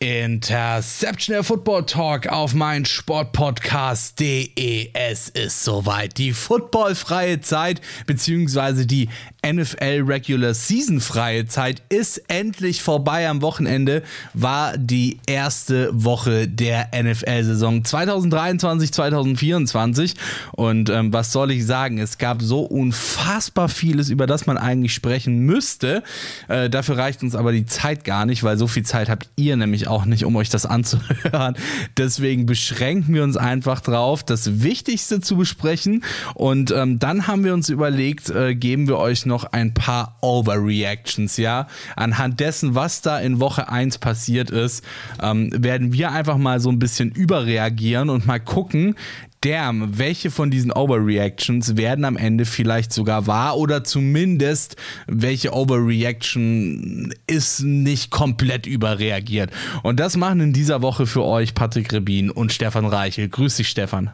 Interception der Football Talk auf mein Sportpodcast.de. Es ist soweit. Die footballfreie Zeit beziehungsweise die NFL Regular Season freie Zeit ist endlich vorbei. Am Wochenende war die erste Woche der NFL-Saison 2023, 2024. Und ähm, was soll ich sagen? Es gab so unfassbar vieles, über das man eigentlich sprechen müsste. Äh, dafür reicht uns aber die Zeit gar nicht, weil so viel Zeit habt ihr nämlich auch nicht, um euch das anzuhören. Deswegen beschränken wir uns einfach drauf, das Wichtigste zu besprechen. Und ähm, dann haben wir uns überlegt, äh, geben wir euch noch ein paar Overreactions, ja. Anhand dessen, was da in Woche 1 passiert ist, ähm, werden wir einfach mal so ein bisschen überreagieren und mal gucken, damn, welche von diesen Overreactions werden am Ende vielleicht sogar wahr oder zumindest welche Overreaction ist nicht komplett überreagiert. Und das machen in dieser Woche für euch Patrick Rebin und Stefan Reichel. Grüß dich, Stefan.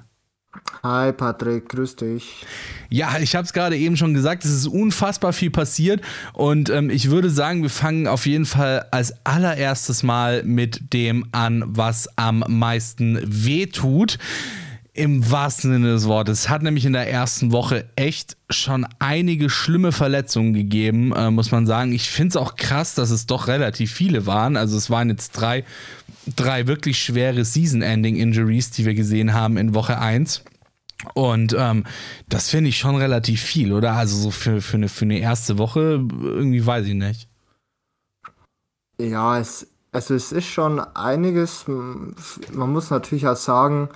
Hi Patrick, grüß dich. Ja, ich habe es gerade eben schon gesagt, es ist unfassbar viel passiert und ähm, ich würde sagen, wir fangen auf jeden Fall als allererstes mal mit dem an, was am meisten wehtut. Im wahrsten Sinne des Wortes. Es hat nämlich in der ersten Woche echt schon einige schlimme Verletzungen gegeben, äh, muss man sagen. Ich finde es auch krass, dass es doch relativ viele waren. Also es waren jetzt drei, drei wirklich schwere Season-Ending-Injuries, die wir gesehen haben in Woche 1. Und ähm, das finde ich schon relativ viel, oder? Also so für, für, eine, für eine erste Woche, irgendwie weiß ich nicht. Ja, es, also es ist schon einiges. Man muss natürlich auch sagen,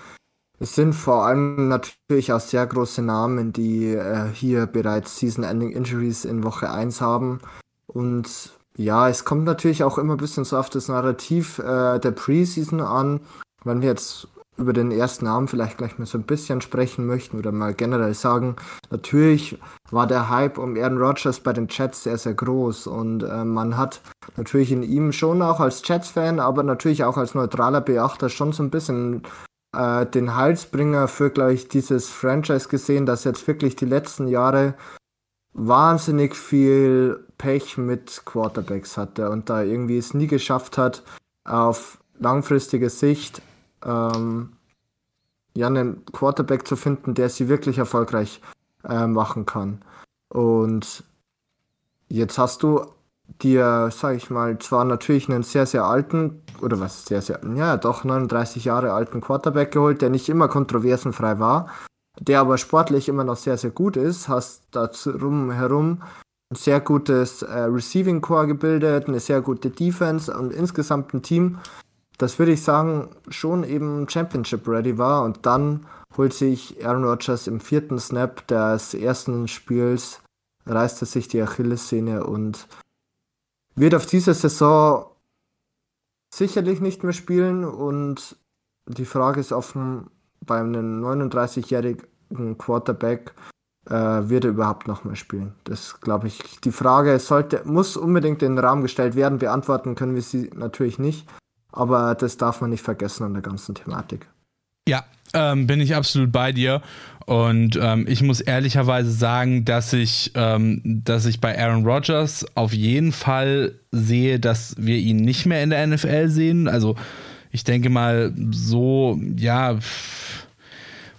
es sind vor allem natürlich auch sehr große Namen, die äh, hier bereits Season-Ending Injuries in Woche 1 haben. Und ja, es kommt natürlich auch immer ein bisschen so auf das Narrativ äh, der Preseason an. Wenn wir jetzt über den ersten Namen vielleicht gleich mal so ein bisschen sprechen möchten oder mal generell sagen, natürlich war der Hype um Aaron Rodgers bei den Jets sehr, sehr groß und äh, man hat natürlich in ihm schon auch als Jets-Fan, aber natürlich auch als neutraler Beachter schon so ein bisschen äh, den Halsbringer für, glaube ich, dieses Franchise gesehen, das jetzt wirklich die letzten Jahre wahnsinnig viel Pech mit Quarterbacks hatte und da irgendwie es nie geschafft hat, auf langfristige Sicht ähm, ja, einen Quarterback zu finden, der sie wirklich erfolgreich äh, machen kann. Und jetzt hast du dir, sag ich mal, zwar natürlich einen sehr, sehr alten, oder was, sehr, sehr, ja, doch 39 Jahre alten Quarterback geholt, der nicht immer kontroversenfrei war, der aber sportlich immer noch sehr, sehr gut ist, hast darum herum ein sehr gutes äh, Receiving Core gebildet, eine sehr gute Defense und insgesamt ein Team, das würde ich sagen, schon eben Championship ready war und dann holt sich Aaron Rodgers im vierten Snap des ersten Spiels, reißt er sich die Achillessehne und wird auf diese Saison sicherlich nicht mehr spielen und die Frage ist offen, bei einem 39-jährigen Quarterback äh, wird er überhaupt noch mal spielen? Das glaube ich. Die Frage sollte, muss unbedingt in den Raum gestellt werden. Beantworten können wir sie natürlich nicht. Aber das darf man nicht vergessen an der ganzen Thematik. Ja, ähm, bin ich absolut bei dir. Und ähm, ich muss ehrlicherweise sagen, dass ich, ähm, dass ich bei Aaron Rodgers auf jeden Fall sehe, dass wir ihn nicht mehr in der NFL sehen. Also ich denke mal, so, ja,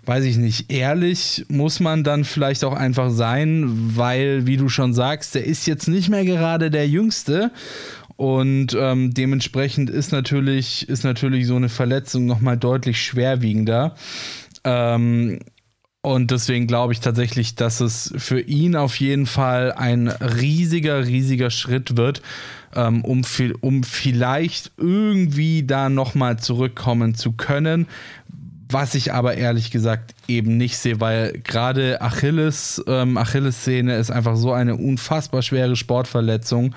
weiß ich nicht, ehrlich muss man dann vielleicht auch einfach sein, weil, wie du schon sagst, der ist jetzt nicht mehr gerade der Jüngste. Und ähm, dementsprechend ist natürlich, ist natürlich so eine Verletzung nochmal deutlich schwerwiegender. Ähm, und deswegen glaube ich tatsächlich, dass es für ihn auf jeden Fall ein riesiger, riesiger Schritt wird, ähm, um, um vielleicht irgendwie da nochmal zurückkommen zu können. Was ich aber ehrlich gesagt eben nicht sehe, weil gerade Achilles, ähm, Achillessehne ist einfach so eine unfassbar schwere Sportverletzung.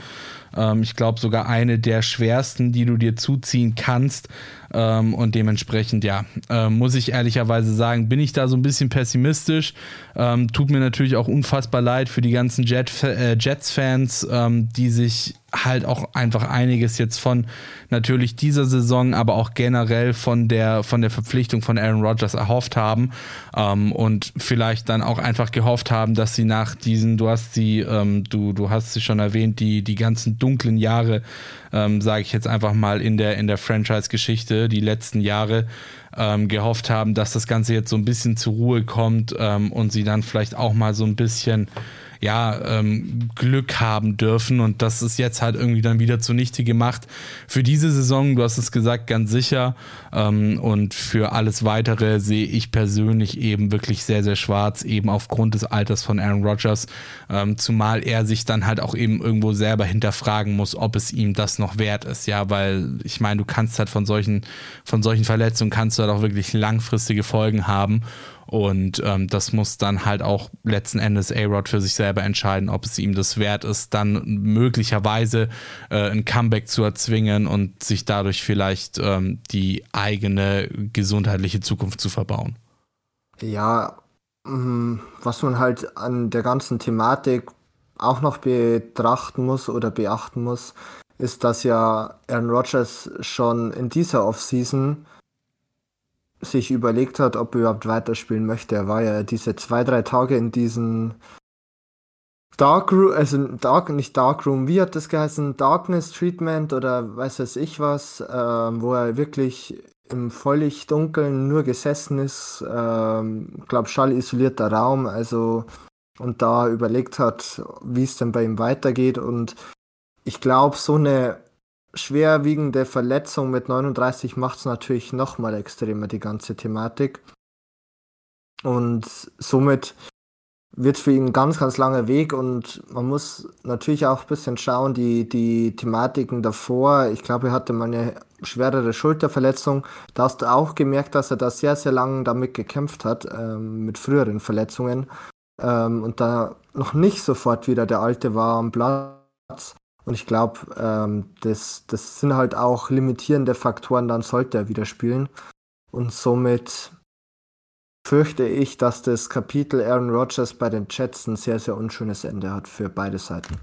Ähm, ich glaube sogar eine der schwersten, die du dir zuziehen kannst. Ähm, und dementsprechend, ja, äh, muss ich ehrlicherweise sagen, bin ich da so ein bisschen pessimistisch. Ähm, tut mir natürlich auch unfassbar leid für die ganzen Jet, äh, Jets-Fans, ähm, die sich halt auch einfach einiges jetzt von natürlich dieser Saison, aber auch generell von der, von der Verpflichtung von Aaron Rodgers erhofft haben ähm, und vielleicht dann auch einfach gehofft haben, dass sie nach diesen, du hast sie, ähm, du, du hast sie schon erwähnt, die, die ganzen dunklen Jahre, ähm, sage ich jetzt einfach mal in der, in der Franchise-Geschichte, die letzten Jahre, ähm, gehofft haben, dass das Ganze jetzt so ein bisschen zur Ruhe kommt ähm, und sie dann vielleicht auch mal so ein bisschen ja, ähm, Glück haben dürfen. Und das ist jetzt halt irgendwie dann wieder zunichte gemacht. Für diese Saison, du hast es gesagt, ganz sicher. Ähm, und für alles weitere sehe ich persönlich eben wirklich sehr, sehr schwarz, eben aufgrund des Alters von Aaron Rodgers. Ähm, zumal er sich dann halt auch eben irgendwo selber hinterfragen muss, ob es ihm das noch wert ist. Ja, weil ich meine, du kannst halt von solchen, von solchen Verletzungen kannst du halt auch wirklich langfristige Folgen haben. Und ähm, das muss dann halt auch letzten Endes A-Rod für sich selber entscheiden, ob es ihm das wert ist, dann möglicherweise äh, ein Comeback zu erzwingen und sich dadurch vielleicht ähm, die eigene gesundheitliche Zukunft zu verbauen. Ja, mm, was man halt an der ganzen Thematik auch noch betrachten muss oder beachten muss, ist, dass ja Aaron Rodgers schon in dieser Offseason sich überlegt hat, ob er überhaupt weiterspielen möchte. Er war ja diese zwei, drei Tage in diesen Darkroom, also Dark, nicht Darkroom, wie hat das geheißen? Darkness Treatment oder weiß weiß ich was, äh, wo er wirklich im völlig Dunkeln nur gesessen ist, ähm, glaube schallisolierter Raum, also und da überlegt hat, wie es denn bei ihm weitergeht und ich glaube, so eine schwerwiegende Verletzung mit 39 macht es natürlich nochmal extremer, die ganze Thematik. Und somit wird für ihn ein ganz, ganz langer Weg und man muss natürlich auch ein bisschen schauen, die, die Thematiken davor. Ich glaube, er hatte mal eine schwerere Schulterverletzung. Da hast du auch gemerkt, dass er da sehr, sehr lange damit gekämpft hat, ähm, mit früheren Verletzungen. Ähm, und da noch nicht sofort wieder der Alte war am Platz. Und ich glaube, ähm, das, das sind halt auch limitierende Faktoren, dann sollte er wieder spielen. Und somit fürchte ich, dass das Kapitel Aaron Rodgers bei den Jets ein sehr, sehr unschönes Ende hat für beide Seiten.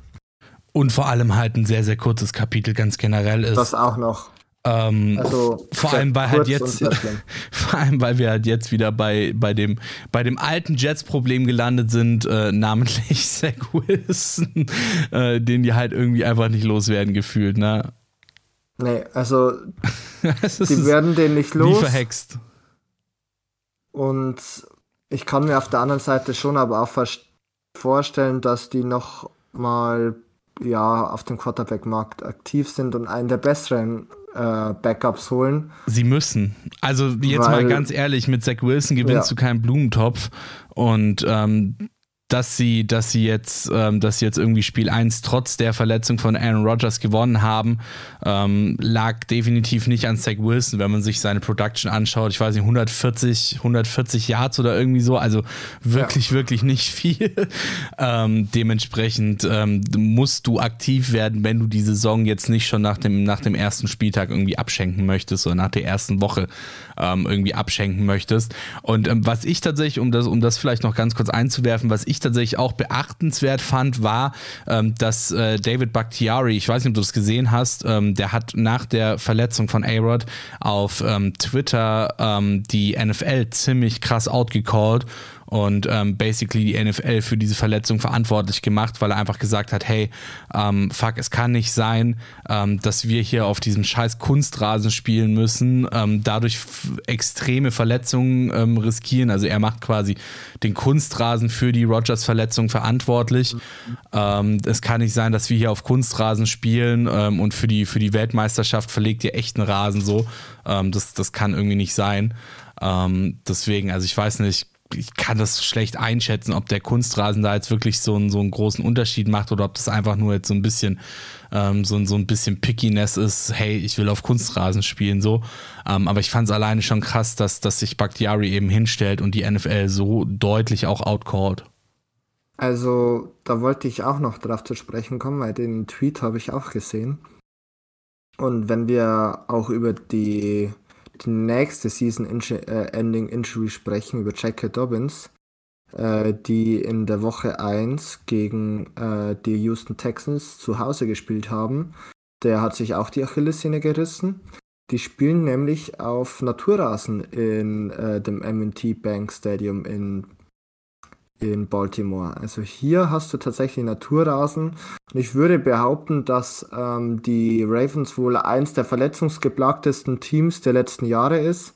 Und vor allem halt ein sehr, sehr kurzes Kapitel ganz generell ist. Das auch noch. Ähm, also vor allem, weil halt jetzt, vor allem, weil wir halt jetzt wieder bei, bei, dem, bei dem alten Jets-Problem gelandet sind, äh, namentlich Zach Wilson, äh, den die halt irgendwie einfach nicht loswerden gefühlt, ne? Nee, also die werden den nicht los. Wie verhext. Und ich kann mir auf der anderen Seite schon aber auch vorstellen, dass die noch mal ja auf dem Quarterback-Markt aktiv sind und einen der besseren äh, Backups holen. Sie müssen. Also jetzt Weil, mal ganz ehrlich, mit Zach Wilson gewinnst ja. du keinen Blumentopf. Und ähm, dass sie, dass sie jetzt, ähm, dass sie jetzt irgendwie Spiel 1 trotz der Verletzung von Aaron Rodgers gewonnen haben, ähm, lag definitiv nicht an Zach Wilson, wenn man sich seine Production anschaut. Ich weiß nicht, 140, 140 Yards oder irgendwie so, also wirklich, ja. wirklich nicht viel. ähm, dementsprechend ähm, musst du aktiv werden, wenn du die Saison jetzt nicht schon nach dem, nach dem ersten Spieltag irgendwie abschenken möchtest oder nach der ersten Woche ähm, irgendwie abschenken möchtest. Und ähm, was ich tatsächlich, um das, um das vielleicht noch ganz kurz einzuwerfen, was ich tatsächlich auch beachtenswert fand, war, ähm, dass äh, David Bakhtiari, ich weiß nicht, ob du das gesehen hast, ähm, der hat nach der Verletzung von A-Rod auf ähm, Twitter ähm, die NFL ziemlich krass outgecallt und ähm, basically die NFL für diese Verletzung verantwortlich gemacht, weil er einfach gesagt hat, hey, ähm, fuck, es kann nicht sein, ähm, dass wir hier auf diesem scheiß Kunstrasen spielen müssen, ähm, dadurch extreme Verletzungen ähm, riskieren. Also er macht quasi den Kunstrasen für die Rogers-Verletzung verantwortlich. Mhm. es kann nicht sein, dass wir hier auf Kunstrasen spielen und für die, für die Weltmeisterschaft verlegt ihr echten Rasen so. das, das kann irgendwie nicht sein. deswegen, also ich weiß nicht, ich kann das schlecht einschätzen, ob der Kunstrasen da jetzt wirklich so einen, so einen großen Unterschied macht oder ob das einfach nur jetzt so ein bisschen ähm, so, so ein bisschen Pickiness ist, hey, ich will auf Kunstrasen spielen, so. Ähm, aber ich fand es alleine schon krass, dass, dass sich Bakhtiari eben hinstellt und die NFL so deutlich auch outcallt. Also, da wollte ich auch noch drauf zu sprechen kommen, weil den Tweet habe ich auch gesehen. Und wenn wir auch über die, die nächste Season-Ending äh, Injury sprechen, über Jackie Dobbins, äh, die in der Woche 1 gegen äh, die Houston Texans zu Hause gespielt haben, der hat sich auch die Achillessehne gerissen. Die spielen nämlich auf Naturrasen in äh, dem MT Bank Stadium in in Baltimore. Also hier hast du tatsächlich Naturrasen. Und ich würde behaupten, dass ähm, die Ravens wohl eins der verletzungsgeplagtesten Teams der letzten Jahre ist.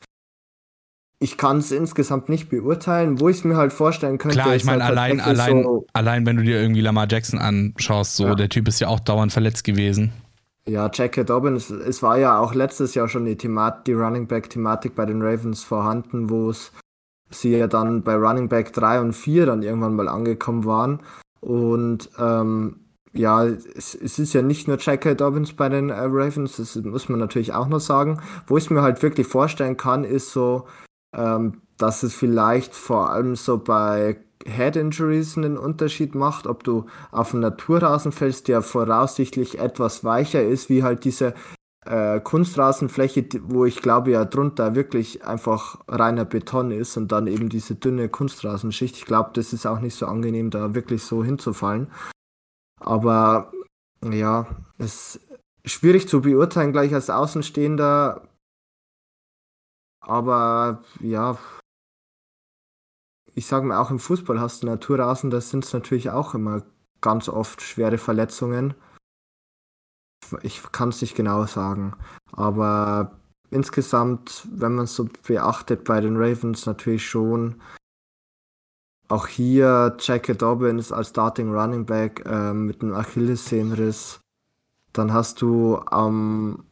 Ich kann es insgesamt nicht beurteilen, wo ich es mir halt vorstellen könnte. Klar, ich meine, halt allein, allein, so allein, wenn du dir irgendwie Lamar Jackson anschaust, so, ja. der Typ ist ja auch dauernd verletzt gewesen. Ja, Jack Dobbins, es war ja auch letztes Jahr schon die, Themat die Running Back-Thematik bei den Ravens vorhanden, wo es sie ja dann bei Running Back 3 und 4 dann irgendwann mal angekommen waren. Und ähm, ja, es, es, ist ja nicht nur J.K. Dobbins bei den äh, Ravens, das muss man natürlich auch noch sagen. Wo ich es mir halt wirklich vorstellen kann, ist so, ähm, dass es vielleicht vor allem so bei Head Injuries einen Unterschied macht, ob du auf einen Naturrasen fällst, der voraussichtlich etwas weicher ist, wie halt diese äh, Kunstrasenfläche, wo ich glaube ja drunter wirklich einfach reiner Beton ist und dann eben diese dünne Kunstrasenschicht. Ich glaube, das ist auch nicht so angenehm, da wirklich so hinzufallen. Aber ja, es ist schwierig zu beurteilen gleich als Außenstehender. Aber ja, ich sage mal, auch im Fußball hast du Naturrasen, da sind es natürlich auch immer ganz oft schwere Verletzungen ich kann es nicht genau sagen. Aber insgesamt, wenn man es so beachtet bei den Ravens, natürlich schon. Auch hier Jackie Dobbins als Starting Running Back äh, mit einem Achillessehnenriss. Dann hast du ähm,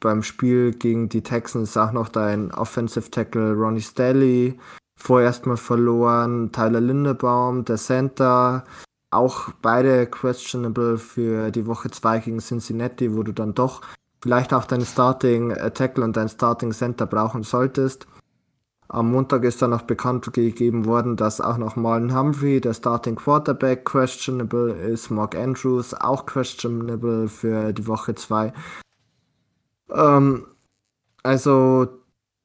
beim Spiel gegen die Texans auch noch dein Offensive Tackle Ronnie Stelly vorerst mal verloren. Tyler Lindebaum, der Center, auch beide questionable für die Woche 2 gegen Cincinnati, wo du dann doch vielleicht auch deinen Starting Tackle und dein Starting Center brauchen solltest. Am Montag ist dann noch bekannt gegeben worden, dass auch noch Marlon Humphrey, der Starting Quarterback, questionable ist. Mark Andrews auch questionable für die Woche 2. Ähm, also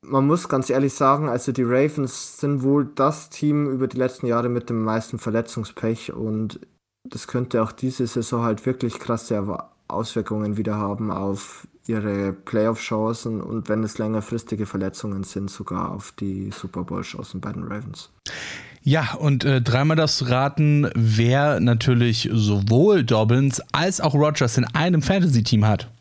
man muss ganz ehrlich sagen, also die Ravens sind wohl das Team über die letzten Jahre mit dem meisten Verletzungspech und das könnte auch diese Saison halt wirklich krasse Auswirkungen wieder haben auf ihre Playoff-Chancen und wenn es längerfristige Verletzungen sind, sogar auf die Super Bowl-Chancen bei den Ravens. Ja, und äh, dreimal das raten, wer natürlich sowohl Dobbins als auch Rogers in einem Fantasy-Team hat.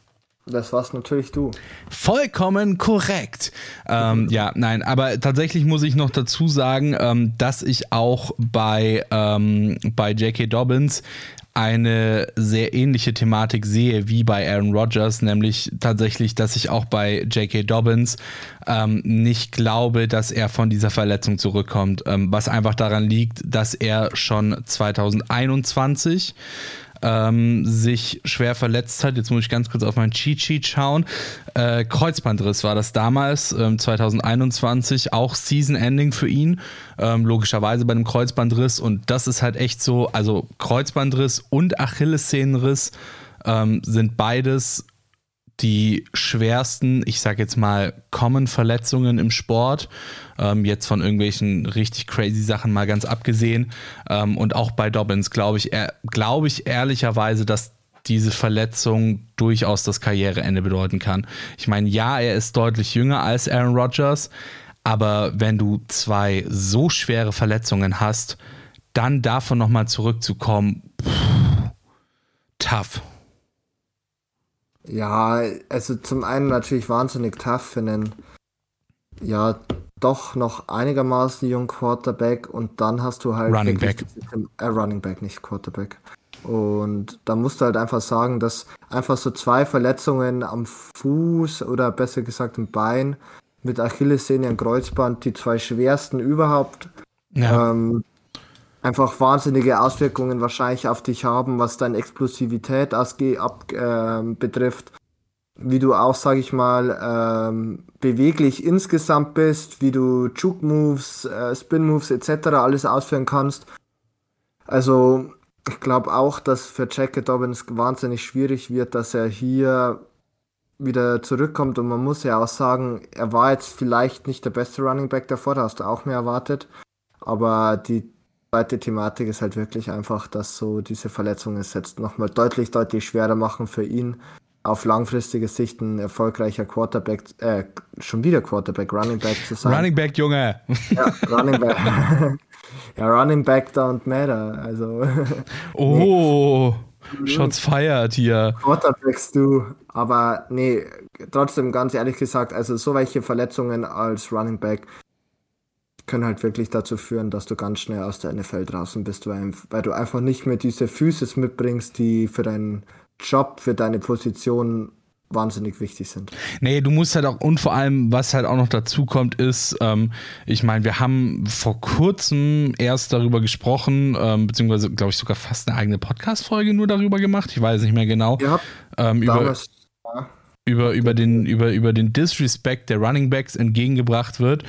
Das warst natürlich du. Vollkommen korrekt. Ähm, ja, nein, aber tatsächlich muss ich noch dazu sagen, ähm, dass ich auch bei, ähm, bei J.K. Dobbins eine sehr ähnliche Thematik sehe wie bei Aaron Rodgers, nämlich tatsächlich, dass ich auch bei J.K. Dobbins ähm, nicht glaube, dass er von dieser Verletzung zurückkommt, ähm, was einfach daran liegt, dass er schon 2021 ähm, sich schwer verletzt hat. Jetzt muss ich ganz kurz auf mein Cheat Sheet schauen. Äh, Kreuzbandriss war das damals, ähm, 2021, auch Season Ending für ihn. Ähm, logischerweise bei einem Kreuzbandriss. Und das ist halt echt so, also Kreuzbandriss und Achillessehnenriss ähm, sind beides die schwersten, ich sag jetzt mal, Common Verletzungen im Sport. Ähm, jetzt von irgendwelchen richtig crazy Sachen mal ganz abgesehen. Ähm, und auch bei Dobbins glaube ich, glaube ich ehrlicherweise, dass diese Verletzung durchaus das Karriereende bedeuten kann. Ich meine, ja, er ist deutlich jünger als Aaron Rodgers, aber wenn du zwei so schwere Verletzungen hast, dann davon nochmal zurückzukommen, pff, tough. Ja, also zum einen natürlich wahnsinnig tough für einen, ja, doch noch einigermaßen jungen Quarterback und dann hast du halt. Running Back. Äh, Running Back, nicht Quarterback. Und da musst du halt einfach sagen, dass einfach so zwei Verletzungen am Fuß oder besser gesagt im Bein mit Achillessehne und Kreuzband, die zwei schwersten überhaupt, ja. ähm, einfach wahnsinnige Auswirkungen wahrscheinlich auf dich haben, was deine Explosivität ausge ab, äh, betrifft. Wie du auch, sag ich mal, ähm, beweglich insgesamt bist, wie du Juke-Moves, äh, Spin-Moves etc. alles ausführen kannst. Also ich glaube auch, dass für Jacket Dobbins wahnsinnig schwierig wird, dass er hier wieder zurückkommt und man muss ja auch sagen, er war jetzt vielleicht nicht der beste Running Back davor, da hast du auch mehr erwartet, aber die zweite Thematik ist halt wirklich einfach, dass so diese Verletzungen es jetzt nochmal deutlich, deutlich schwerer machen für ihn, auf langfristige Sicht ein erfolgreicher Quarterback, äh, schon wieder Quarterback, Running Back zu sein. Running Back, Junge! Ja, Running Back. ja, Running Back don't matter, also. oh! Shots fired hier. Quarterbacks du. Aber nee, trotzdem ganz ehrlich gesagt, also so welche Verletzungen als Running Back können halt wirklich dazu führen, dass du ganz schnell aus der NFL draußen bist, weil, weil du einfach nicht mehr diese Physis mitbringst, die für deinen Job, für deine Position wahnsinnig wichtig sind. Nee, du musst halt auch, und vor allem, was halt auch noch dazu kommt, ist, ähm, ich meine, wir haben vor kurzem erst darüber gesprochen, ähm, beziehungsweise, glaube ich, sogar fast eine eigene Podcast-Folge nur darüber gemacht, ich weiß nicht mehr genau. Ja, ähm, über, über, über, den, über, über den Disrespect der Running Backs entgegengebracht wird.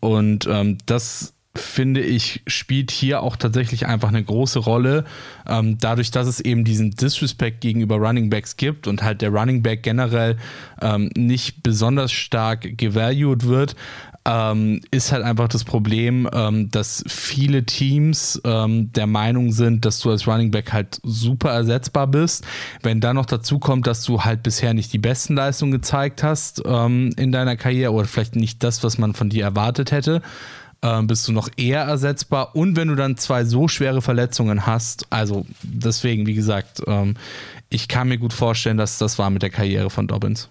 Und ähm, das finde ich, spielt hier auch tatsächlich einfach eine große Rolle. Ähm, dadurch, dass es eben diesen Disrespect gegenüber Running Backs gibt und halt der Running Back generell ähm, nicht besonders stark gevalued wird, ähm, ist halt einfach das Problem, ähm, dass viele Teams ähm, der Meinung sind, dass du als Running Back halt super ersetzbar bist. Wenn dann noch dazu kommt, dass du halt bisher nicht die besten Leistungen gezeigt hast ähm, in deiner Karriere oder vielleicht nicht das, was man von dir erwartet hätte, ähm, bist du noch eher ersetzbar. Und wenn du dann zwei so schwere Verletzungen hast, also deswegen, wie gesagt, ähm, ich kann mir gut vorstellen, dass das war mit der Karriere von Dobbins.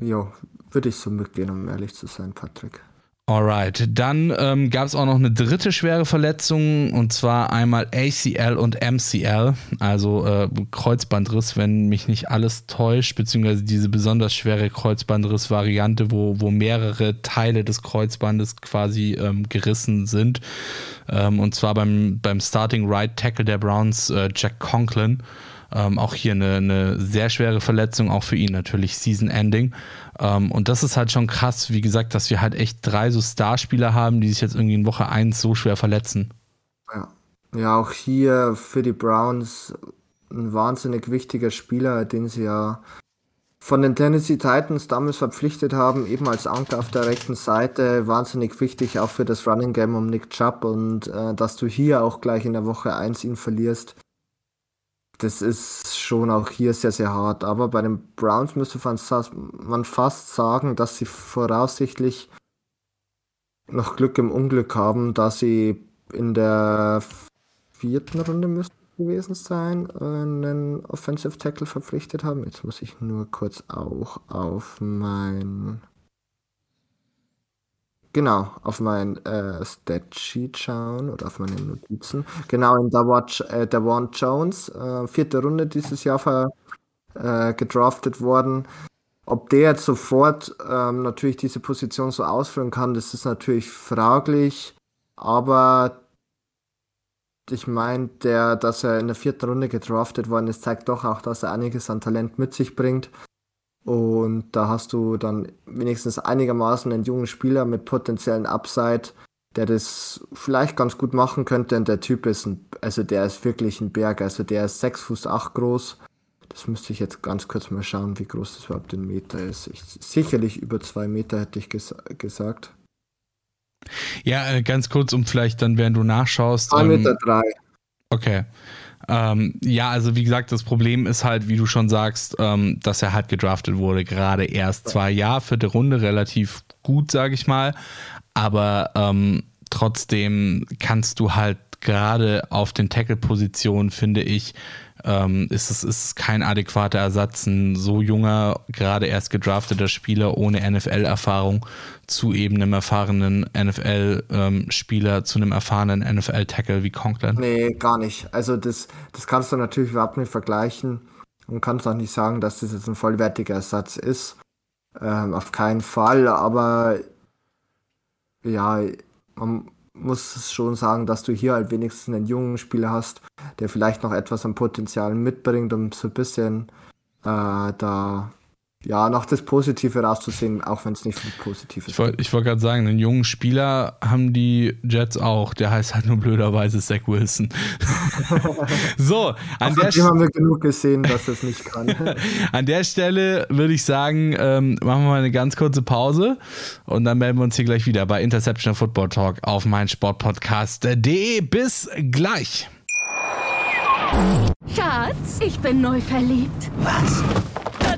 Ja, würde ich so mitgehen, um ehrlich zu sein, Patrick. Alright, dann ähm, gab es auch noch eine dritte schwere Verletzung und zwar einmal ACL und MCL, also äh, Kreuzbandriss, wenn mich nicht alles täuscht, beziehungsweise diese besonders schwere Kreuzbandriss-Variante, wo, wo mehrere Teile des Kreuzbandes quasi ähm, gerissen sind. Ähm, und zwar beim, beim Starting Right Tackle der Browns, äh, Jack Conklin. Ähm, auch hier eine, eine, sehr schwere Verletzung, auch für ihn natürlich Season-Ending. Ähm, und das ist halt schon krass, wie gesagt, dass wir halt echt drei so Starspieler haben, die sich jetzt irgendwie in Woche 1 so schwer verletzen. Ja. ja, auch hier für die Browns ein wahnsinnig wichtiger Spieler, den sie ja von den Tennessee Titans damals verpflichtet haben, eben als Anker auf der rechten Seite, wahnsinnig wichtig auch für das Running Game um Nick Chubb und äh, dass du hier auch gleich in der Woche 1 ihn verlierst, das ist schon auch hier sehr, sehr hart. Aber bei den Browns müsste man fast sagen, dass sie voraussichtlich noch Glück im Unglück haben, da sie in der vierten Runde müsste gewesen sein, einen Offensive Tackle verpflichtet haben. Jetzt muss ich nur kurz auch auf mein Genau, auf mein äh, Statsheet schauen oder auf meine Notizen. Genau, in der Watch, äh, One Jones, äh, vierte Runde dieses Jahr ver, äh, gedraftet worden. Ob der jetzt sofort ähm, natürlich diese Position so ausführen kann, das ist natürlich fraglich. Aber ich meine, der, dass er in der vierten Runde gedraftet worden ist, zeigt doch auch, dass er einiges an Talent mit sich bringt. Und da hast du dann wenigstens einigermaßen einen jungen Spieler mit potenziellen Upside, der das vielleicht ganz gut machen könnte. Und der Typ ist ein, also der ist wirklich ein Berg. Also der ist 6 Fuß 8 groß. Das müsste ich jetzt ganz kurz mal schauen, wie groß das überhaupt in Meter ist. Ich, sicherlich über zwei Meter hätte ich ges gesagt. Ja, äh, ganz kurz, um vielleicht dann, während du nachschaust. 2 ähm, Meter 3. Okay. Ähm, ja, also wie gesagt, das Problem ist halt, wie du schon sagst, ähm, dass er halt gedraftet wurde, gerade erst zwei Jahre, vierte Runde, relativ gut, sage ich mal. Aber ähm, trotzdem kannst du halt gerade auf den Tackle-Positionen, finde ich, ähm, ist es ist kein adäquater Ersatz, ein so junger, gerade erst gedrafteter Spieler ohne NFL-Erfahrung zu eben einem erfahrenen NFL-Spieler, ähm, zu einem erfahrenen NFL-Tackle wie Conklin? Nee, gar nicht. Also das, das kannst du natürlich überhaupt nicht vergleichen und kannst auch nicht sagen, dass das jetzt ein vollwertiger Ersatz ist. Ähm, auf keinen Fall, aber ja, man muss schon sagen, dass du hier halt wenigstens einen jungen Spieler hast, der vielleicht noch etwas an Potenzial mitbringt, um so ein bisschen äh, da ja, noch das Positive rauszusehen, auch wenn es nicht viel Positives Ich wollte wollt gerade sagen, einen jungen Spieler haben die Jets auch. Der heißt halt nur blöderweise Zach Wilson. so, an der Stelle haben wir genug gesehen, dass das nicht kann. an der Stelle würde ich sagen, ähm, machen wir mal eine ganz kurze Pause und dann melden wir uns hier gleich wieder bei Interception Football Talk auf mein Sportpodcast.de. Bis gleich. Schatz, ich bin neu verliebt. Was?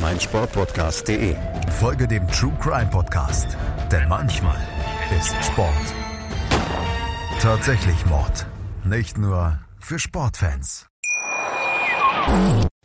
meinsportpodcast.de. Folge dem True Crime Podcast, denn manchmal ist Sport tatsächlich Mord. Nicht nur für Sportfans.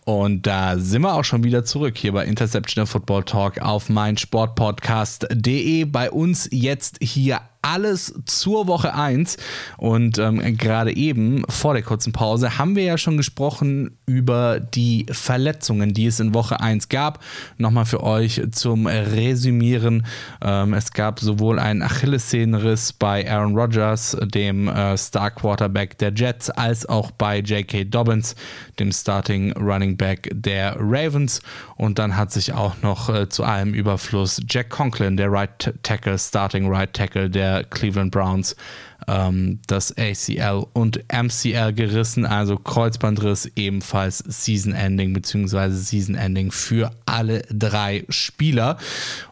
Und da sind wir auch schon wieder zurück hier bei Interception Football Talk auf meinsportpodcast.de. Bei uns jetzt hier alles zur Woche 1. Und ähm, gerade eben vor der kurzen Pause haben wir ja schon gesprochen über die Verletzungen, die es in Woche 1 gab. Nochmal für euch zum Resümieren. Ähm, es gab sowohl einen Achillessehnenriss bei Aaron Rodgers, dem äh, Star Quarterback der Jets, als auch bei J.K. Dobbins, dem Starting Running Back der Ravens. Und dann hat sich auch noch äh, zu allem Überfluss Jack Conklin, der Right Tackle, Starting Right Tackle der Cleveland Browns ähm, das ACL und MCL gerissen, also Kreuzbandriss ebenfalls Season Ending bzw. Season Ending für alle drei Spieler.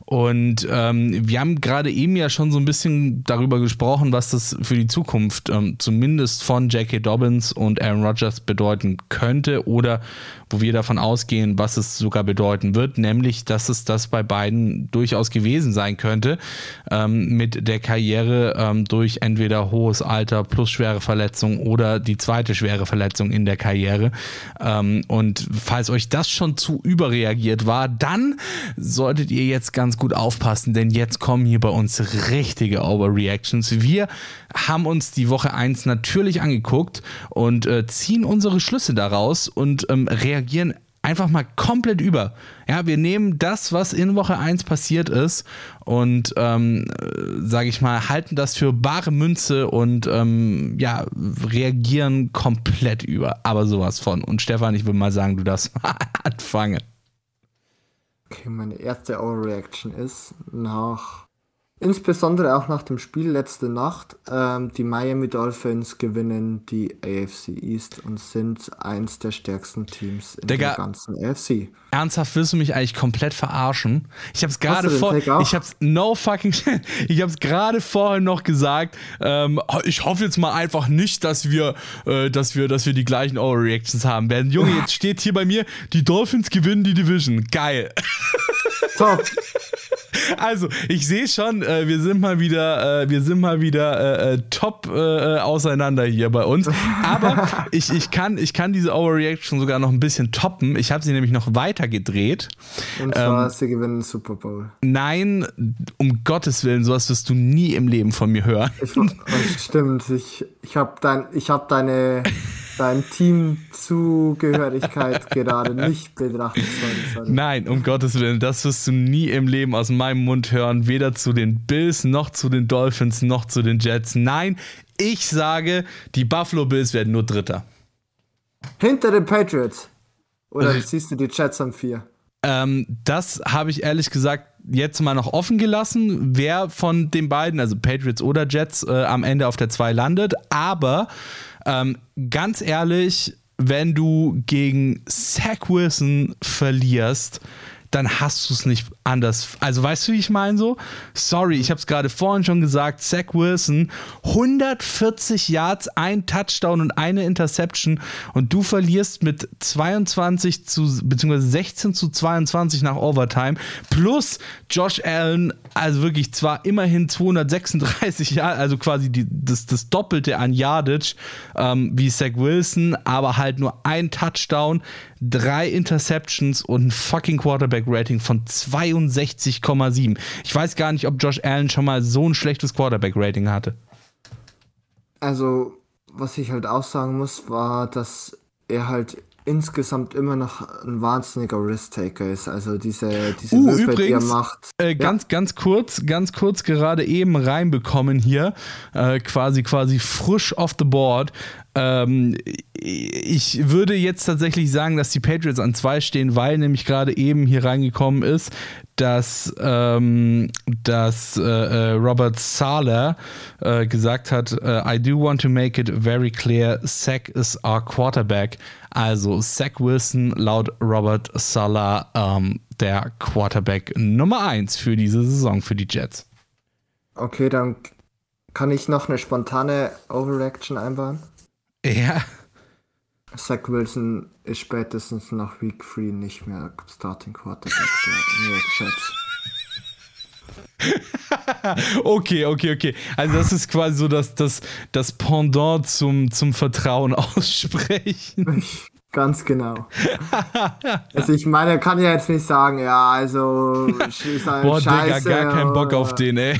Und ähm, wir haben gerade eben ja schon so ein bisschen darüber gesprochen, was das für die Zukunft ähm, zumindest von J.K. Dobbins und Aaron Rodgers bedeuten könnte oder wo wir davon ausgehen, was es sogar bedeuten wird, nämlich, dass es das bei beiden durchaus gewesen sein könnte ähm, mit der Karriere ähm, durch entweder hohes Alter plus schwere Verletzung oder die zweite schwere Verletzung in der Karriere. Ähm, und falls euch das schon zu überreagiert war, dann solltet ihr jetzt ganz gut aufpassen, denn jetzt kommen hier bei uns richtige Overreactions. Wir haben uns die Woche 1 natürlich angeguckt und äh, ziehen unsere Schlüsse daraus und ähm, reagieren einfach mal komplett über. Ja, wir nehmen das, was in Woche 1 passiert ist und, ähm, sage ich mal, halten das für bare Münze und ähm, ja, reagieren komplett über. Aber sowas von. Und Stefan, ich würde mal sagen, du darfst mal anfangen. Okay, meine erste Overreaction ist nach Insbesondere auch nach dem Spiel letzte Nacht. Ähm, die Miami Dolphins gewinnen die AFC East und sind eins der stärksten Teams in Digga, der ganzen AFC. Ernsthaft willst du mich eigentlich komplett verarschen? Ich habe es gerade vor, ich habe no fucking, ich habe es gerade vorher noch gesagt. Ähm, ich hoffe jetzt mal einfach nicht, dass wir, äh, dass wir, dass wir die gleichen Overreactions haben werden. Junge, jetzt steht hier bei mir, die Dolphins gewinnen die Division. Geil. Top. Also, ich sehe schon, äh, wir sind mal wieder, äh, wir sind mal wieder äh, äh top äh, auseinander hier bei uns. Aber ich, ich, kann, ich kann diese Overreaction sogar noch ein bisschen toppen. Ich habe sie nämlich noch weiter gedreht. Und zwar, ähm, sie gewinnen Super Bowl. Nein, um Gottes Willen, sowas wirst du nie im Leben von mir hören. Ich, stimmt, ich, ich habe dein, hab deine dein Teamzugehörigkeit gerade nicht betrachtet. Sorry, sorry. Nein, um Gottes Willen, das wirst du nie im Leben aus meinem Mund hören, weder zu den Bills noch zu den Dolphins noch zu den Jets. Nein, ich sage, die Buffalo Bills werden nur Dritter. Hinter den Patriots. Oder äh, siehst du die Jets am vier? Ähm, das habe ich ehrlich gesagt jetzt mal noch offen gelassen, wer von den beiden, also Patriots oder Jets, äh, am Ende auf der 2 landet. Aber ähm, ganz ehrlich, wenn du gegen Zach Wilson verlierst, dann hast du es nicht anders. Also weißt du, wie ich meine so? Sorry, ich habe es gerade vorhin schon gesagt. Zach Wilson, 140 Yards, ein Touchdown und eine Interception und du verlierst mit 22 zu beziehungsweise 16 zu 22 nach Overtime plus Josh Allen, also wirklich zwar immerhin 236 Yards, also quasi die, das, das Doppelte an Yardage ähm, wie Zach Wilson, aber halt nur ein Touchdown, drei Interceptions und ein fucking Quarterback Rating von 92 63,7. Ich weiß gar nicht, ob Josh Allen schon mal so ein schlechtes Quarterback-Rating hatte. Also, was ich halt auch sagen muss, war, dass er halt insgesamt immer noch ein wahnsinniger Risk-Taker ist. Also diese, diese Uh, Würfe, die er übrigens, macht. Äh, ganz, ganz kurz, ganz kurz gerade eben reinbekommen hier, äh, quasi, quasi frisch off the board. Ähm, ich würde jetzt tatsächlich sagen, dass die Patriots an zwei stehen, weil nämlich gerade eben hier reingekommen ist, dass, ähm, dass äh, äh, Robert Sala äh, gesagt hat, äh, I do want to make it very clear, Zach is our quarterback. Also Zach Wilson laut Robert Sala ähm, der Quarterback Nummer 1 für diese Saison für die Jets. Okay, dann kann ich noch eine spontane Overreaction einbauen. Ja. Zach Wilson ist spätestens nach Week 3 nicht mehr Starting Quarterback der New York Jets. Okay, okay, okay. Also das ist quasi so das, das, das Pendant zum, zum Vertrauen aussprechen. Ganz genau. Also ich meine, er kann ja jetzt nicht sagen, ja, also ist halt Boah, scheiße. Digga, gar keinen Bock auf oder- den, ey.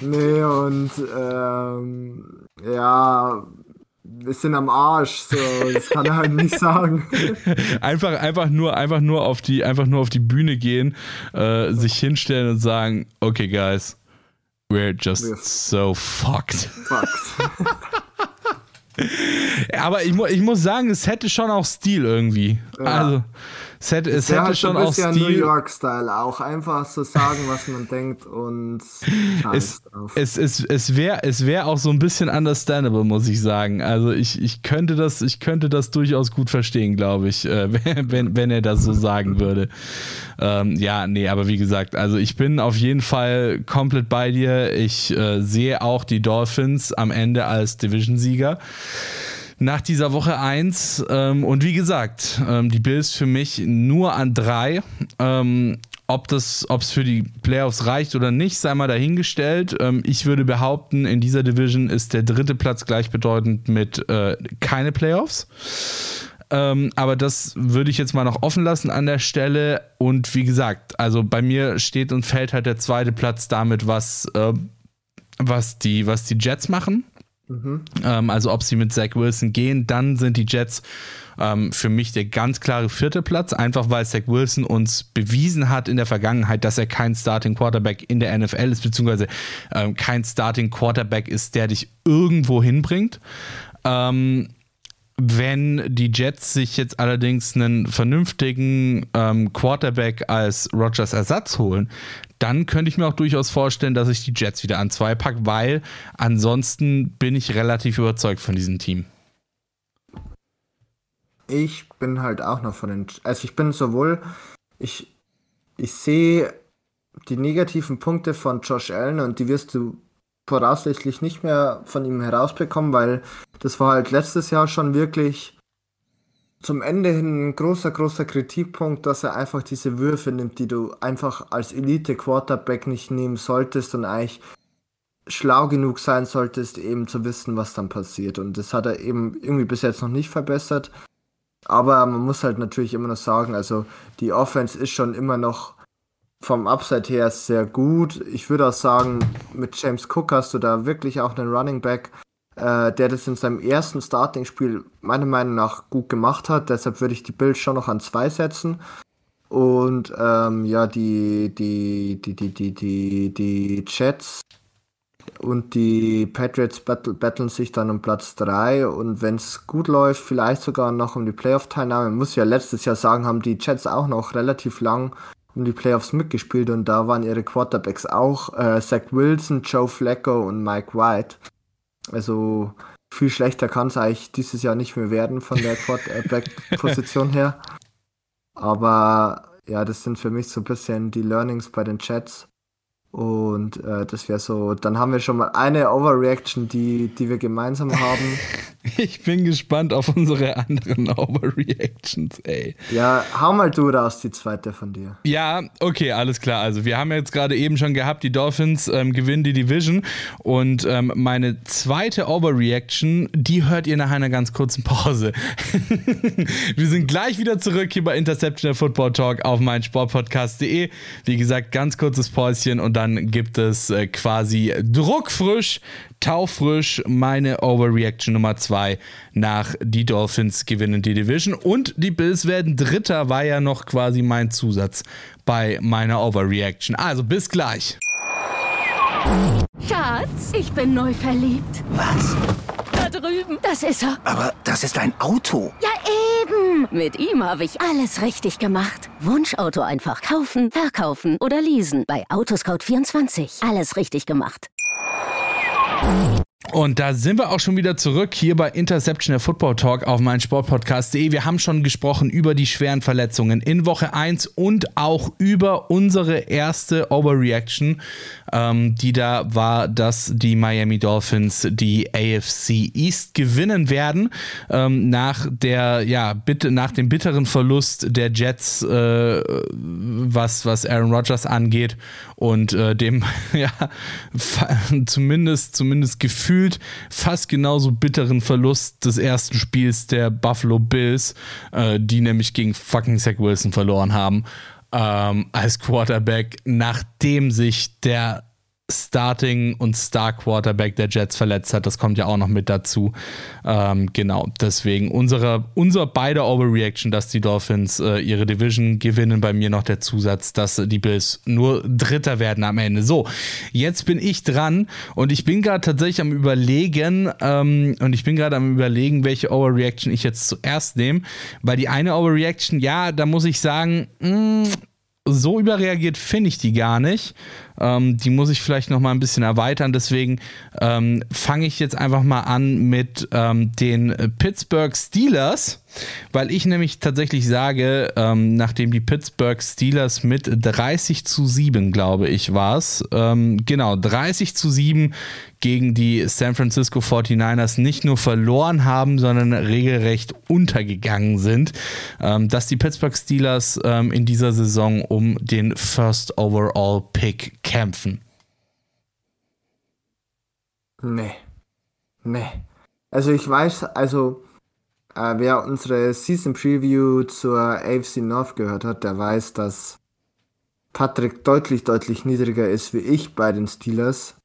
Nee, und ähm, ja, wir sind am Arsch, so, das kann er halt nicht sagen. Einfach, einfach nur, einfach nur auf die, einfach nur auf die Bühne gehen, äh, sich hinstellen und sagen, okay, guys, we're just Wir- so fucked. Fuck. Aber ich, mu ich muss sagen, es hätte schon auch Stil irgendwie. Also, es hätte, es Der hätte schon auch bisschen New Stil. York-Style, auch einfach so sagen, was man denkt und Es, es, es, es wäre es wär auch so ein bisschen understandable, muss ich sagen. Also ich, ich, könnte, das, ich könnte das durchaus gut verstehen, glaube ich, äh, wenn, wenn er das so sagen würde. Ähm, ja, nee, aber wie gesagt, also ich bin auf jeden Fall komplett bei dir. Ich äh, sehe auch die Dolphins am Ende als Division-Sieger nach dieser Woche 1. Ähm, und wie gesagt, ähm, die Bills für mich nur an drei. Ähm, ob es für die Playoffs reicht oder nicht, sei mal dahingestellt. Ähm, ich würde behaupten, in dieser Division ist der dritte Platz gleichbedeutend mit äh, keine Playoffs. Ähm, aber das würde ich jetzt mal noch offen lassen an der Stelle. Und wie gesagt, also bei mir steht und fällt halt der zweite Platz damit, was, äh, was, die, was die Jets machen. Ähm, also ob sie mit Zach Wilson gehen, dann sind die Jets ähm, für mich der ganz klare vierte Platz, einfach weil Zach Wilson uns bewiesen hat in der Vergangenheit, dass er kein Starting Quarterback in der NFL ist, beziehungsweise ähm, kein Starting Quarterback ist, der dich irgendwo hinbringt. Ähm, wenn die Jets sich jetzt allerdings einen vernünftigen ähm, Quarterback als Rogers Ersatz holen, dann könnte ich mir auch durchaus vorstellen, dass ich die Jets wieder an zwei packe, weil ansonsten bin ich relativ überzeugt von diesem Team. Ich bin halt auch noch von den. Also ich bin sowohl. Ich, ich sehe die negativen Punkte von Josh Allen und die wirst du voraussichtlich nicht mehr von ihm herausbekommen, weil das war halt letztes Jahr schon wirklich zum Ende hin ein großer, großer Kritikpunkt, dass er einfach diese Würfe nimmt, die du einfach als Elite-Quarterback nicht nehmen solltest und eigentlich schlau genug sein solltest, eben zu wissen, was dann passiert. Und das hat er eben irgendwie bis jetzt noch nicht verbessert. Aber man muss halt natürlich immer noch sagen, also die Offense ist schon immer noch vom Upside her sehr gut. Ich würde auch sagen, mit James Cook hast du da wirklich auch einen Running Back, äh, der das in seinem ersten Starting-Spiel meiner Meinung nach gut gemacht hat. Deshalb würde ich die Bills schon noch an zwei setzen. Und ähm, ja, die, die, die, die, die, die, die Jets und die Patriots battle, battlen sich dann um Platz 3 und wenn es gut läuft, vielleicht sogar noch um die Playoff-Teilnahme. Muss ja letztes Jahr sagen, haben die Jets auch noch relativ lang um die Playoffs mitgespielt und da waren ihre Quarterbacks auch äh, Zach Wilson, Joe Flacco und Mike White. Also viel schlechter kann es eigentlich dieses Jahr nicht mehr werden von der Quarterback-Position her. Aber ja, das sind für mich so ein bisschen die Learnings bei den Jets. Und äh, das wäre so, dann haben wir schon mal eine Overreaction, die, die wir gemeinsam haben. Ich bin gespannt auf unsere anderen Overreactions, ey. Ja, hau mal du raus, die zweite von dir. Ja, okay, alles klar. Also wir haben jetzt gerade eben schon gehabt, die Dolphins ähm, gewinnen die Division und ähm, meine zweite Overreaction, die hört ihr nach einer ganz kurzen Pause. wir sind gleich wieder zurück hier bei Interception der Football Talk auf meinsportpodcast.de. Wie gesagt, ganz kurzes Päuschen und dann gibt es äh, quasi druckfrisch taufrisch meine Overreaction Nummer 2 nach die Dolphins gewinnen die Division und die Bills werden Dritter, war ja noch quasi mein Zusatz bei meiner Overreaction. Also bis gleich. Schatz, ich bin neu verliebt. Was? Da drüben. Das ist er. Aber das ist ein Auto. Ja, eben. Mit ihm habe ich alles richtig gemacht. Wunschauto einfach kaufen, verkaufen oder leasen. Bei Autoscout24. Alles richtig gemacht. Und da sind wir auch schon wieder zurück hier bei Interception der Football Talk auf meinen Sportpodcast.de. Wir haben schon gesprochen über die schweren Verletzungen in Woche 1 und auch über unsere erste Overreaction, ähm, die da war, dass die Miami Dolphins die AFC East gewinnen werden. Ähm, nach der, ja, bitte, nach dem bitteren Verlust der Jets, äh, was, was Aaron Rodgers angeht und äh, dem, ja, zumindest, zumindest gefühlt fast genauso bitteren Verlust des ersten Spiels der Buffalo Bills, äh, die nämlich gegen fucking Zach Wilson verloren haben, ähm, als Quarterback, nachdem sich der Starting und Star Quarterback der Jets verletzt hat. Das kommt ja auch noch mit dazu. Ähm, genau, deswegen unsere, unser beide Overreaction, dass die Dolphins äh, ihre Division gewinnen. Bei mir noch der Zusatz, dass die Bills nur Dritter werden am Ende. So, jetzt bin ich dran und ich bin gerade tatsächlich am Überlegen ähm, und ich bin gerade am Überlegen, welche Overreaction ich jetzt zuerst nehme, weil die eine Overreaction, ja, da muss ich sagen, mh, so überreagiert finde ich die gar nicht. Ähm, die muss ich vielleicht noch mal ein bisschen erweitern. Deswegen ähm, fange ich jetzt einfach mal an mit ähm, den Pittsburgh Steelers, weil ich nämlich tatsächlich sage, ähm, nachdem die Pittsburgh Steelers mit 30 zu 7, glaube ich, war es, ähm, genau, 30 zu 7 gegen die San Francisco 49ers nicht nur verloren haben, sondern regelrecht untergegangen sind, ähm, dass die Pittsburgh Steelers in dieser Saison um den First Overall Pick kämpfen. Nee. Nee. Also ich weiß, also äh, wer unsere Season Preview zur AFC North gehört hat, der weiß, dass Patrick deutlich, deutlich niedriger ist wie ich bei den Steelers.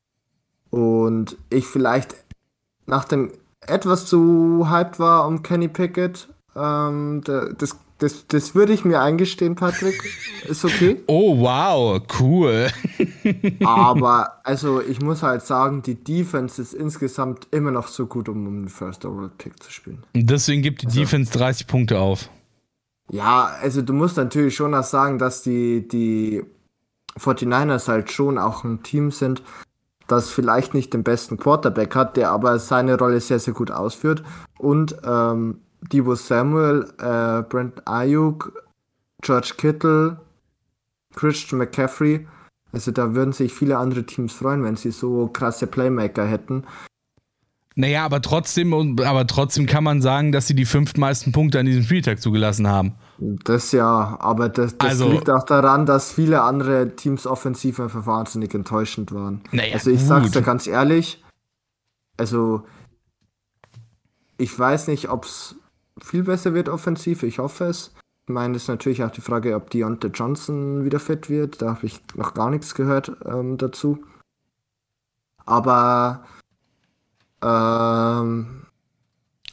Und ich vielleicht nach dem etwas zu hyped war um Kenny Pickett. Ähm, das das, das würde ich mir eingestehen, Patrick. Ist okay. Oh, wow, cool. Aber, also, ich muss halt sagen, die Defense ist insgesamt immer noch so gut, um, den First Overall Pick zu spielen. Deswegen gibt die also, Defense 30 Punkte auf. Ja, also, du musst natürlich schon auch sagen, dass die, die 49ers halt schon auch ein Team sind, das vielleicht nicht den besten Quarterback hat, der aber seine Rolle sehr, sehr gut ausführt. Und, ähm, Debo Samuel, äh, Brent Ayuk, George Kittle, Christian McCaffrey. Also da würden sich viele andere Teams freuen, wenn sie so krasse Playmaker hätten. Naja, aber trotzdem, aber trotzdem kann man sagen, dass sie die fünftmeisten Punkte an diesem Spieltag zugelassen haben. Das ja, aber das, das also, liegt auch daran, dass viele andere Teams offensiv einfach wahnsinnig enttäuschend waren. Naja, also ich gut. sag's dir ganz ehrlich, also ich weiß nicht, ob's viel besser wird offensiv. Ich hoffe es. Ich meine, es ist natürlich auch die Frage, ob Deontay Johnson wieder fit wird. Da habe ich noch gar nichts gehört ähm, dazu. Aber ähm,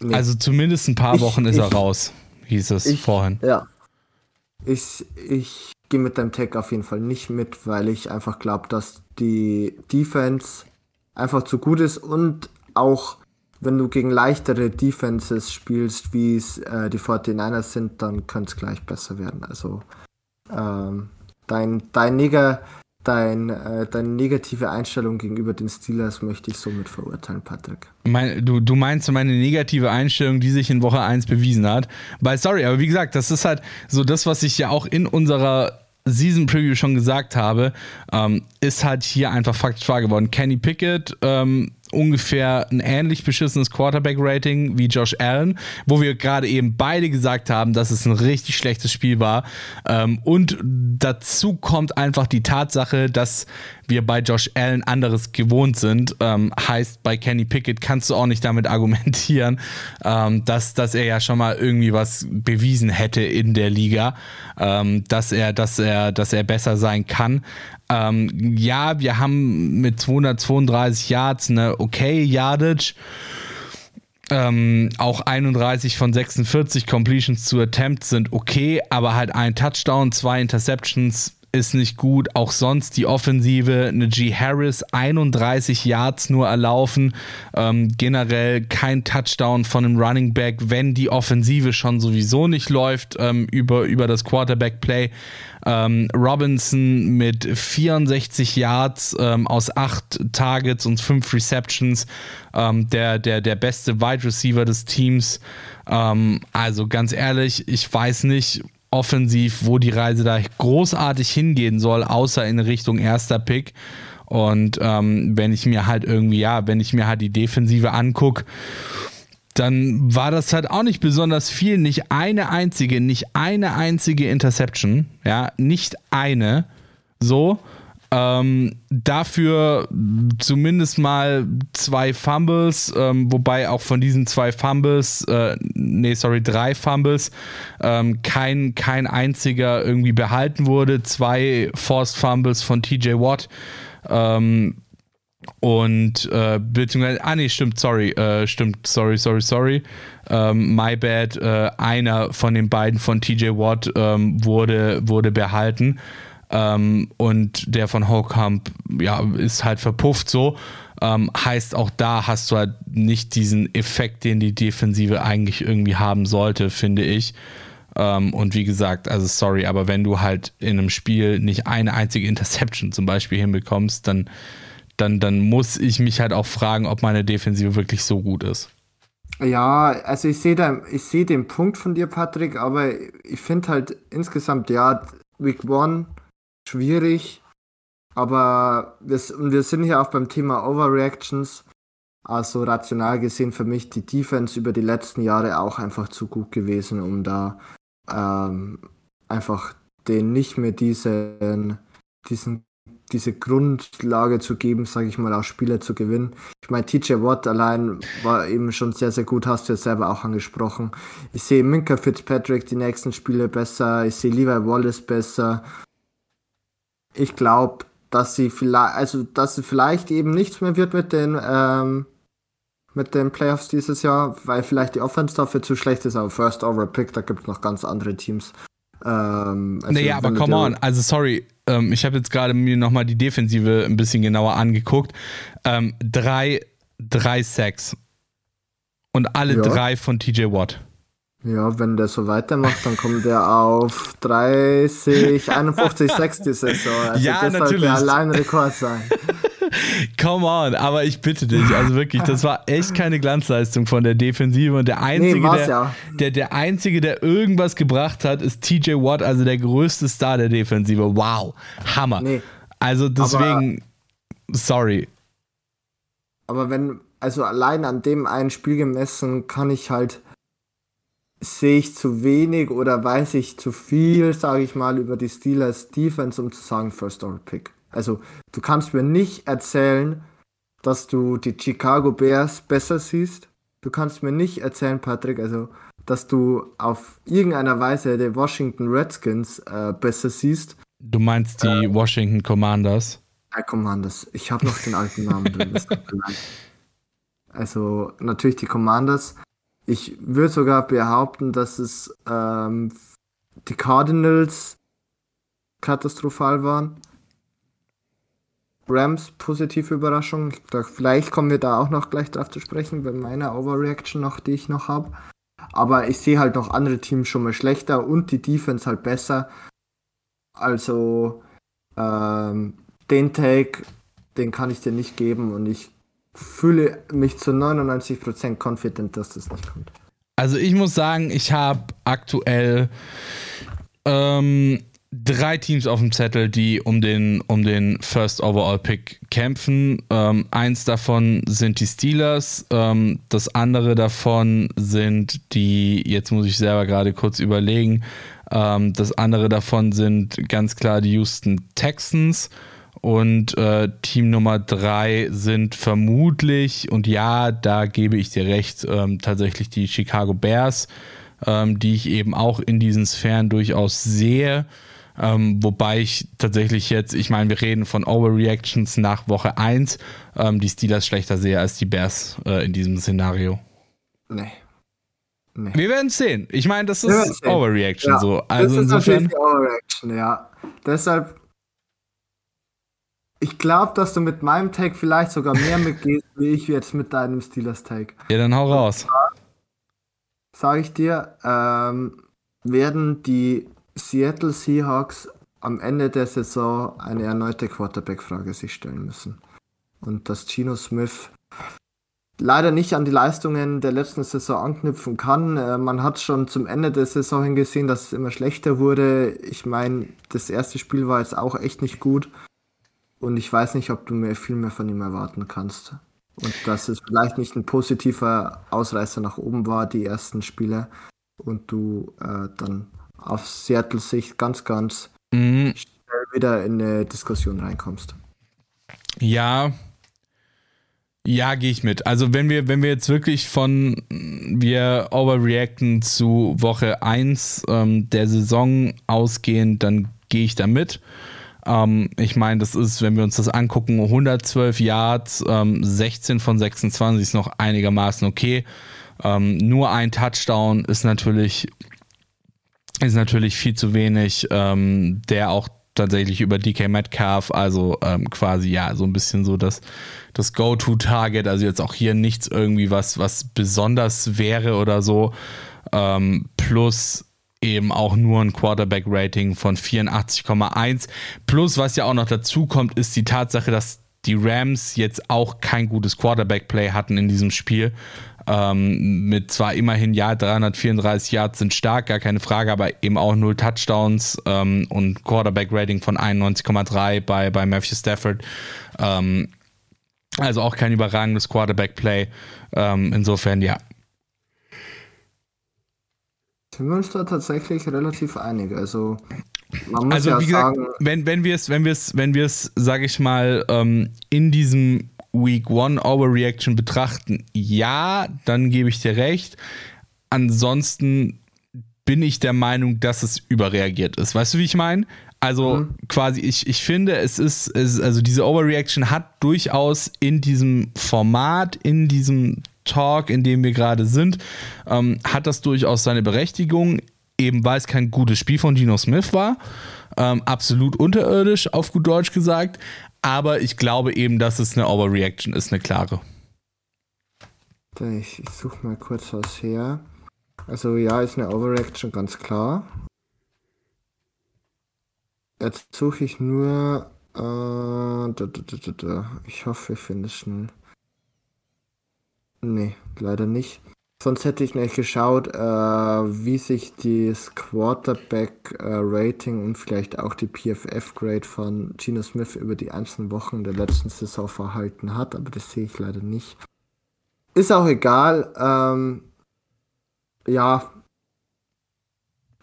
nee. also zumindest ein paar ich, Wochen ist ich, er raus, hieß es ich, vorhin. Ja. Ich, ich gehe mit deinem Tag auf jeden Fall nicht mit, weil ich einfach glaube, dass die Defense einfach zu gut ist und auch wenn du gegen leichtere Defenses spielst, wie es äh, die 49ers sind, dann könnte es gleich besser werden. Also ähm, dein, dein, Neg dein, äh, deine negative Einstellung gegenüber den Steelers möchte ich somit verurteilen, Patrick. Mein, du, du meinst meine negative Einstellung, die sich in Woche 1 bewiesen hat? Weil, sorry, aber wie gesagt, das ist halt so das, was ich ja auch in unserer Season Preview schon gesagt habe, ähm, ist halt hier einfach faktisch wahr geworden. Kenny Pickett ähm, ungefähr ein ähnlich beschissenes Quarterback-Rating wie Josh Allen, wo wir gerade eben beide gesagt haben, dass es ein richtig schlechtes Spiel war. Ähm, und dazu kommt einfach die Tatsache, dass wir bei Josh Allen anderes gewohnt sind. Ähm, heißt, bei Kenny Pickett kannst du auch nicht damit argumentieren, ähm, dass, dass er ja schon mal irgendwie was bewiesen hätte in der Liga, dass er, dass er, dass er besser sein kann. Ähm, ja, wir haben mit 232 Yards eine okay Yardage. Ähm, auch 31 von 46 Completions zu Attempts sind okay, aber halt ein Touchdown, zwei Interceptions ist nicht gut. Auch sonst die Offensive, eine G. Harris, 31 Yards nur erlaufen. Ähm, generell kein Touchdown von einem Running Back, wenn die Offensive schon sowieso nicht läuft ähm, über, über das Quarterback-Play. Ähm, Robinson mit 64 Yards ähm, aus 8 Targets und 5 Receptions. Ähm, der, der, der beste Wide Receiver des Teams. Ähm, also ganz ehrlich, ich weiß nicht, offensiv, wo die Reise da großartig hingehen soll, außer in Richtung erster Pick. Und ähm, wenn ich mir halt irgendwie, ja, wenn ich mir halt die Defensive angucke, dann war das halt auch nicht besonders viel. Nicht eine einzige, nicht eine einzige Interception. Ja, nicht eine. So. Ähm, dafür zumindest mal zwei Fumbles, ähm, wobei auch von diesen zwei Fumbles, äh, nee, sorry, drei Fumbles, ähm, kein, kein einziger irgendwie behalten wurde. Zwei Forced Fumbles von TJ Watt. Ähm, und äh, beziehungsweise, ah nee, stimmt, sorry, äh, stimmt, sorry, sorry, sorry. Ähm, my bad, äh, einer von den beiden von TJ Watt ähm, wurde, wurde behalten. Ähm, und der von Hokamp, ja, ist halt verpufft so. Ähm, heißt, auch da hast du halt nicht diesen Effekt, den die Defensive eigentlich irgendwie haben sollte, finde ich. Ähm, und wie gesagt, also sorry, aber wenn du halt in einem Spiel nicht eine einzige Interception zum Beispiel hinbekommst, dann, dann, dann muss ich mich halt auch fragen, ob meine Defensive wirklich so gut ist. Ja, also ich sehe sehe den Punkt von dir, Patrick, aber ich finde halt insgesamt, ja, Week One schwierig, aber wir, wir sind hier auch beim Thema Overreactions. Also rational gesehen für mich die Defense über die letzten Jahre auch einfach zu gut gewesen, um da ähm, einfach den nicht mehr diesen, diesen, diese Grundlage zu geben, sage ich mal, auch Spieler zu gewinnen. Ich meine, TJ Watt allein war eben schon sehr, sehr gut, hast du ja selber auch angesprochen. Ich sehe Minka Fitzpatrick die nächsten Spiele besser, ich sehe Levi Wallace besser ich glaube, dass sie vielleicht, also dass sie vielleicht eben nichts mehr wird mit den ähm, mit den Playoffs dieses Jahr, weil vielleicht die Offense dafür zu schlecht ist, aber First Over Pick, da gibt es noch ganz andere Teams. Ähm, also naja, aber come on, also sorry, ähm, ich habe jetzt gerade mir nochmal die Defensive ein bisschen genauer angeguckt. Ähm, drei, drei Sacks und alle ja. drei von TJ Watt. Ja, wenn der so weitermacht, dann kommt er auf 30, 51, 6 die Saison. Also ja, das natürlich. sollte allein Rekord sein. Come on, aber ich bitte dich, also wirklich, das war echt keine Glanzleistung von der Defensive und der einzige, nee, der, ja. der, der einzige, der irgendwas gebracht hat, ist TJ Watt, also der größte Star der Defensive. Wow, Hammer. Nee, also deswegen, aber, sorry. Aber wenn, also allein an dem einen Spiel gemessen, kann ich halt sehe ich zu wenig oder weiß ich zu viel, sage ich mal, über die Steelers Defense, um zu sagen First Over Pick. Also du kannst mir nicht erzählen, dass du die Chicago Bears besser siehst. Du kannst mir nicht erzählen, Patrick, also dass du auf irgendeiner Weise die Washington Redskins äh, besser siehst. Du meinst die äh, Washington Commanders? Äh, Commanders. Ich habe noch den alten Namen drin. Also natürlich die Commanders. Ich würde sogar behaupten, dass es ähm, die Cardinals katastrophal waren. Rams positive Überraschung. Vielleicht kommen wir da auch noch gleich drauf zu sprechen, bei meiner Overreaction noch, die ich noch habe. Aber ich sehe halt noch andere Teams schon mal schlechter und die Defense halt besser. Also ähm, den Take, den kann ich dir nicht geben und ich fühle mich zu 99% confident, dass das nicht kommt. Also ich muss sagen, ich habe aktuell ähm, drei Teams auf dem Zettel, die um den, um den First Overall Pick kämpfen. Ähm, eins davon sind die Steelers, ähm, das andere davon sind die, jetzt muss ich selber gerade kurz überlegen, ähm, das andere davon sind ganz klar die Houston Texans. Und äh, Team Nummer drei sind vermutlich, und ja, da gebe ich dir recht, ähm, tatsächlich die Chicago Bears, ähm, die ich eben auch in diesen Sphären durchaus sehe. Ähm, wobei ich tatsächlich jetzt, ich meine, wir reden von Overreactions nach Woche 1, ähm, die Steelers schlechter sehe als die Bears äh, in diesem Szenario. Nee. nee. Wir werden es sehen. Ich meine, das ist Overreaction ja, so. Also das ist insofern. Overreaction, ja. Deshalb. Ich glaube, dass du mit meinem Tag vielleicht sogar mehr mitgehst, wie ich jetzt mit deinem Steelers-Tag. Ja, dann hau raus. Sage ich dir, ähm, werden die Seattle Seahawks am Ende der Saison eine erneute Quarterback-Frage sich stellen müssen. Und dass Gino Smith leider nicht an die Leistungen der letzten Saison anknüpfen kann. Äh, man hat schon zum Ende der Saison hingesehen, dass es immer schlechter wurde. Ich meine, das erste Spiel war jetzt auch echt nicht gut. Und ich weiß nicht, ob du mehr viel mehr von ihm erwarten kannst. Und dass es vielleicht nicht ein positiver Ausreißer nach oben war, die ersten Spiele. Und du äh, dann auf Seattle Sicht ganz, ganz mhm. schnell wieder in eine Diskussion reinkommst. Ja. Ja, gehe ich mit. Also wenn wir, wenn wir jetzt wirklich von wir overreacten zu Woche 1 ähm, der Saison ausgehen, dann gehe ich da mit. Ähm, ich meine, das ist, wenn wir uns das angucken, 112 Yards, ähm, 16 von 26 ist noch einigermaßen okay. Ähm, nur ein Touchdown ist natürlich ist natürlich viel zu wenig, ähm, der auch tatsächlich über DK Metcalf, also ähm, quasi ja, so ein bisschen so das, das Go-To-Target, also jetzt auch hier nichts irgendwie was, was besonders wäre oder so, ähm, plus eben auch nur ein Quarterback-Rating von 84,1. Plus, was ja auch noch dazu kommt, ist die Tatsache, dass die Rams jetzt auch kein gutes Quarterback-Play hatten in diesem Spiel. Ähm, mit zwar immerhin, ja, 334 Yards sind stark, gar keine Frage, aber eben auch null Touchdowns ähm, und Quarterback-Rating von 91,3 bei, bei Matthew Stafford. Ähm, also auch kein überragendes Quarterback-Play. Ähm, insofern, ja. Uns da tatsächlich relativ einig. Also, man muss also ja wie gesagt, wenn, wenn wir es, wenn wir es, wenn wir es, sage ich mal, ähm, in diesem Week One Overreaction betrachten, ja, dann gebe ich dir recht. Ansonsten bin ich der Meinung, dass es überreagiert ist. Weißt du, wie ich meine? Also mhm. quasi, ich, ich finde, es ist, es, also diese Overreaction hat durchaus in diesem Format, in diesem Talk, in dem wir gerade sind, ähm, hat das durchaus seine Berechtigung, eben weil es kein gutes Spiel von Gino Smith war. Ähm, absolut unterirdisch, auf gut Deutsch gesagt. Aber ich glaube eben, dass es eine Overreaction ist, eine klare. Ich, ich suche mal kurz was her. Also ja, ist eine Overreaction, ganz klar. Jetzt suche ich nur. Äh, da, da, da, Ich hoffe, ich finde es schnell. Nee, leider nicht. Sonst hätte ich nicht geschaut, äh, wie sich das Quarterback-Rating äh, und vielleicht auch die PFF-Grade von Gino Smith über die einzelnen Wochen der letzten Saison verhalten hat, aber das sehe ich leider nicht. Ist auch egal. Ähm, ja,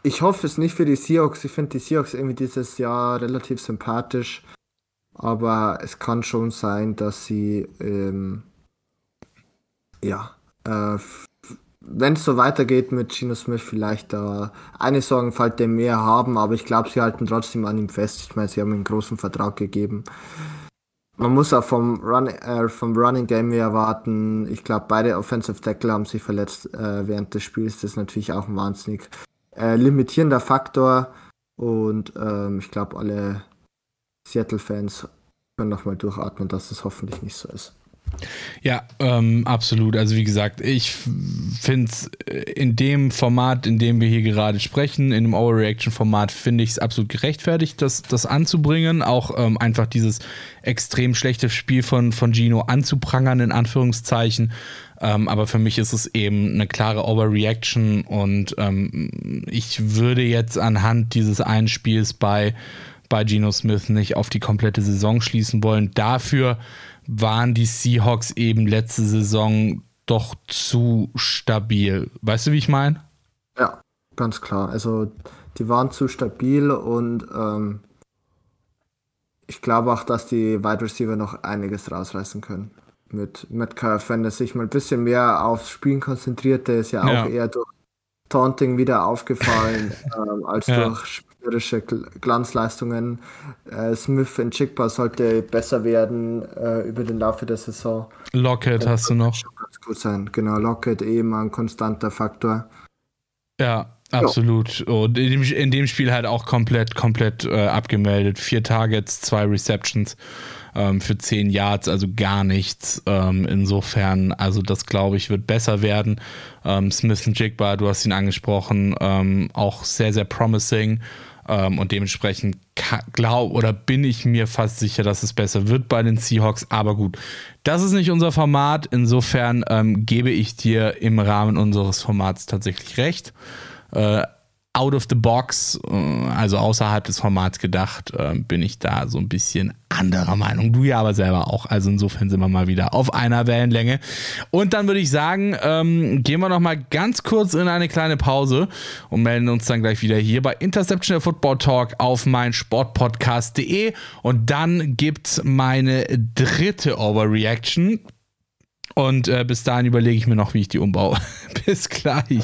ich hoffe es nicht für die Seahawks. Ich finde die Seahawks irgendwie dieses Jahr relativ sympathisch, aber es kann schon sein, dass sie ähm, ja äh, wenn es so weitergeht mit Gino Smith, vielleicht äh, eine Sorgenfalt der mehr haben, aber ich glaube, sie halten trotzdem an ihm fest. Ich meine, sie haben einen großen Vertrag gegeben. Man muss auch vom, Run, äh, vom Running Game mehr erwarten. Ich glaube, beide Offensive Tackle haben sich verletzt äh, während des Spiels. Das ist natürlich auch ein wahnsinnig äh, limitierender Faktor. Und ähm, ich glaube, alle Seattle-Fans können nochmal durchatmen, dass es hoffentlich nicht so ist. Ja, ähm, absolut. Also wie gesagt, ich finde es in dem Format, in dem wir hier gerade sprechen, in dem Overreaction-Format, finde ich es absolut gerechtfertigt, das, das anzubringen. Auch ähm, einfach dieses extrem schlechte Spiel von, von Gino anzuprangern, in Anführungszeichen. Ähm, aber für mich ist es eben eine klare Overreaction und ähm, ich würde jetzt anhand dieses einen Spiels bei, bei Geno Smith nicht auf die komplette Saison schließen wollen. Dafür waren die Seahawks eben letzte Saison doch zu stabil. Weißt du, wie ich meine? Ja, ganz klar. Also die waren zu stabil und ähm, ich glaube auch, dass die Wide Receiver noch einiges rausreißen können. Mit Metcalf, wenn er sich mal ein bisschen mehr aufs Spielen konzentriert, der ist ja, ja. auch eher durch Taunting wieder aufgefallen, ähm, als ja. durch spielerische Glanzleistungen. Äh, Smith in Chickbar sollte besser werden äh, über den Laufe der Saison. Lockett hast du noch. Gut sein. Genau, Lockett eben ein konstanter Faktor. Ja, Absolut. Und in dem, in dem, Spiel halt auch komplett, komplett äh, abgemeldet. Vier Targets, zwei Receptions ähm, für zehn Yards, also gar nichts. Ähm, insofern, also das glaube ich, wird besser werden. Ähm, Smith und Jigba, du hast ihn angesprochen, ähm, auch sehr, sehr promising. Ähm, und dementsprechend glaube oder bin ich mir fast sicher, dass es besser wird bei den Seahawks. Aber gut, das ist nicht unser Format. Insofern ähm, gebe ich dir im Rahmen unseres Formats tatsächlich recht äh, out of the box, äh, also außerhalb des Formats gedacht, äh, bin ich da so ein bisschen anderer Meinung. Du ja aber selber auch. Also insofern sind wir mal wieder auf einer Wellenlänge. Und dann würde ich sagen, ähm, gehen wir noch mal ganz kurz in eine kleine Pause und melden uns dann gleich wieder hier bei Interception Football Talk auf mein Sportpodcast.de und dann gibt meine dritte Overreaction. Und äh, bis dahin überlege ich mir noch, wie ich die umbaue. bis gleich.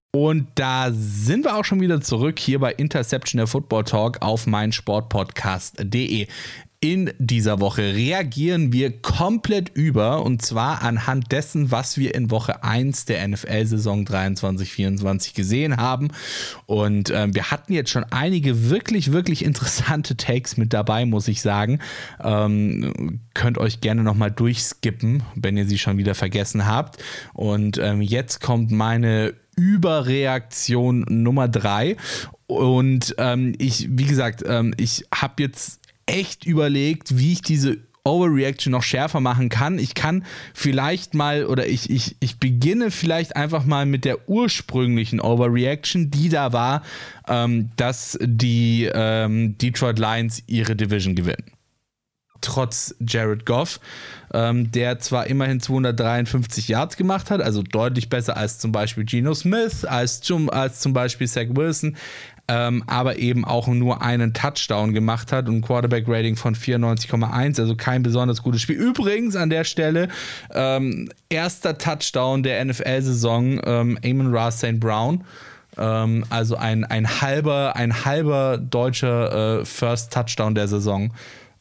Und da sind wir auch schon wieder zurück hier bei Interception der Football Talk auf meinsportpodcast.de. In dieser Woche reagieren wir komplett über und zwar anhand dessen, was wir in Woche 1 der NFL-Saison 23-24 gesehen haben. Und äh, wir hatten jetzt schon einige wirklich, wirklich interessante Takes mit dabei, muss ich sagen. Ähm, könnt euch gerne nochmal durchskippen, wenn ihr sie schon wieder vergessen habt. Und ähm, jetzt kommt meine Überreaktion Nummer drei. Und ähm, ich, wie gesagt, ähm, ich habe jetzt echt überlegt, wie ich diese Overreaction noch schärfer machen kann. Ich kann vielleicht mal oder ich, ich, ich beginne vielleicht einfach mal mit der ursprünglichen Overreaction, die da war, ähm, dass die ähm, Detroit Lions ihre Division gewinnen trotz Jared Goff, ähm, der zwar immerhin 253 Yards gemacht hat, also deutlich besser als zum Beispiel Geno Smith, als zum, als zum Beispiel Zach Wilson, ähm, aber eben auch nur einen Touchdown gemacht hat und Quarterback-Rating von 94,1, also kein besonders gutes Spiel. Übrigens an der Stelle, ähm, erster Touchdown der NFL-Saison, ähm, Amon Ra St. Brown. Ähm, also ein, ein halber, ein halber deutscher äh, First Touchdown der Saison.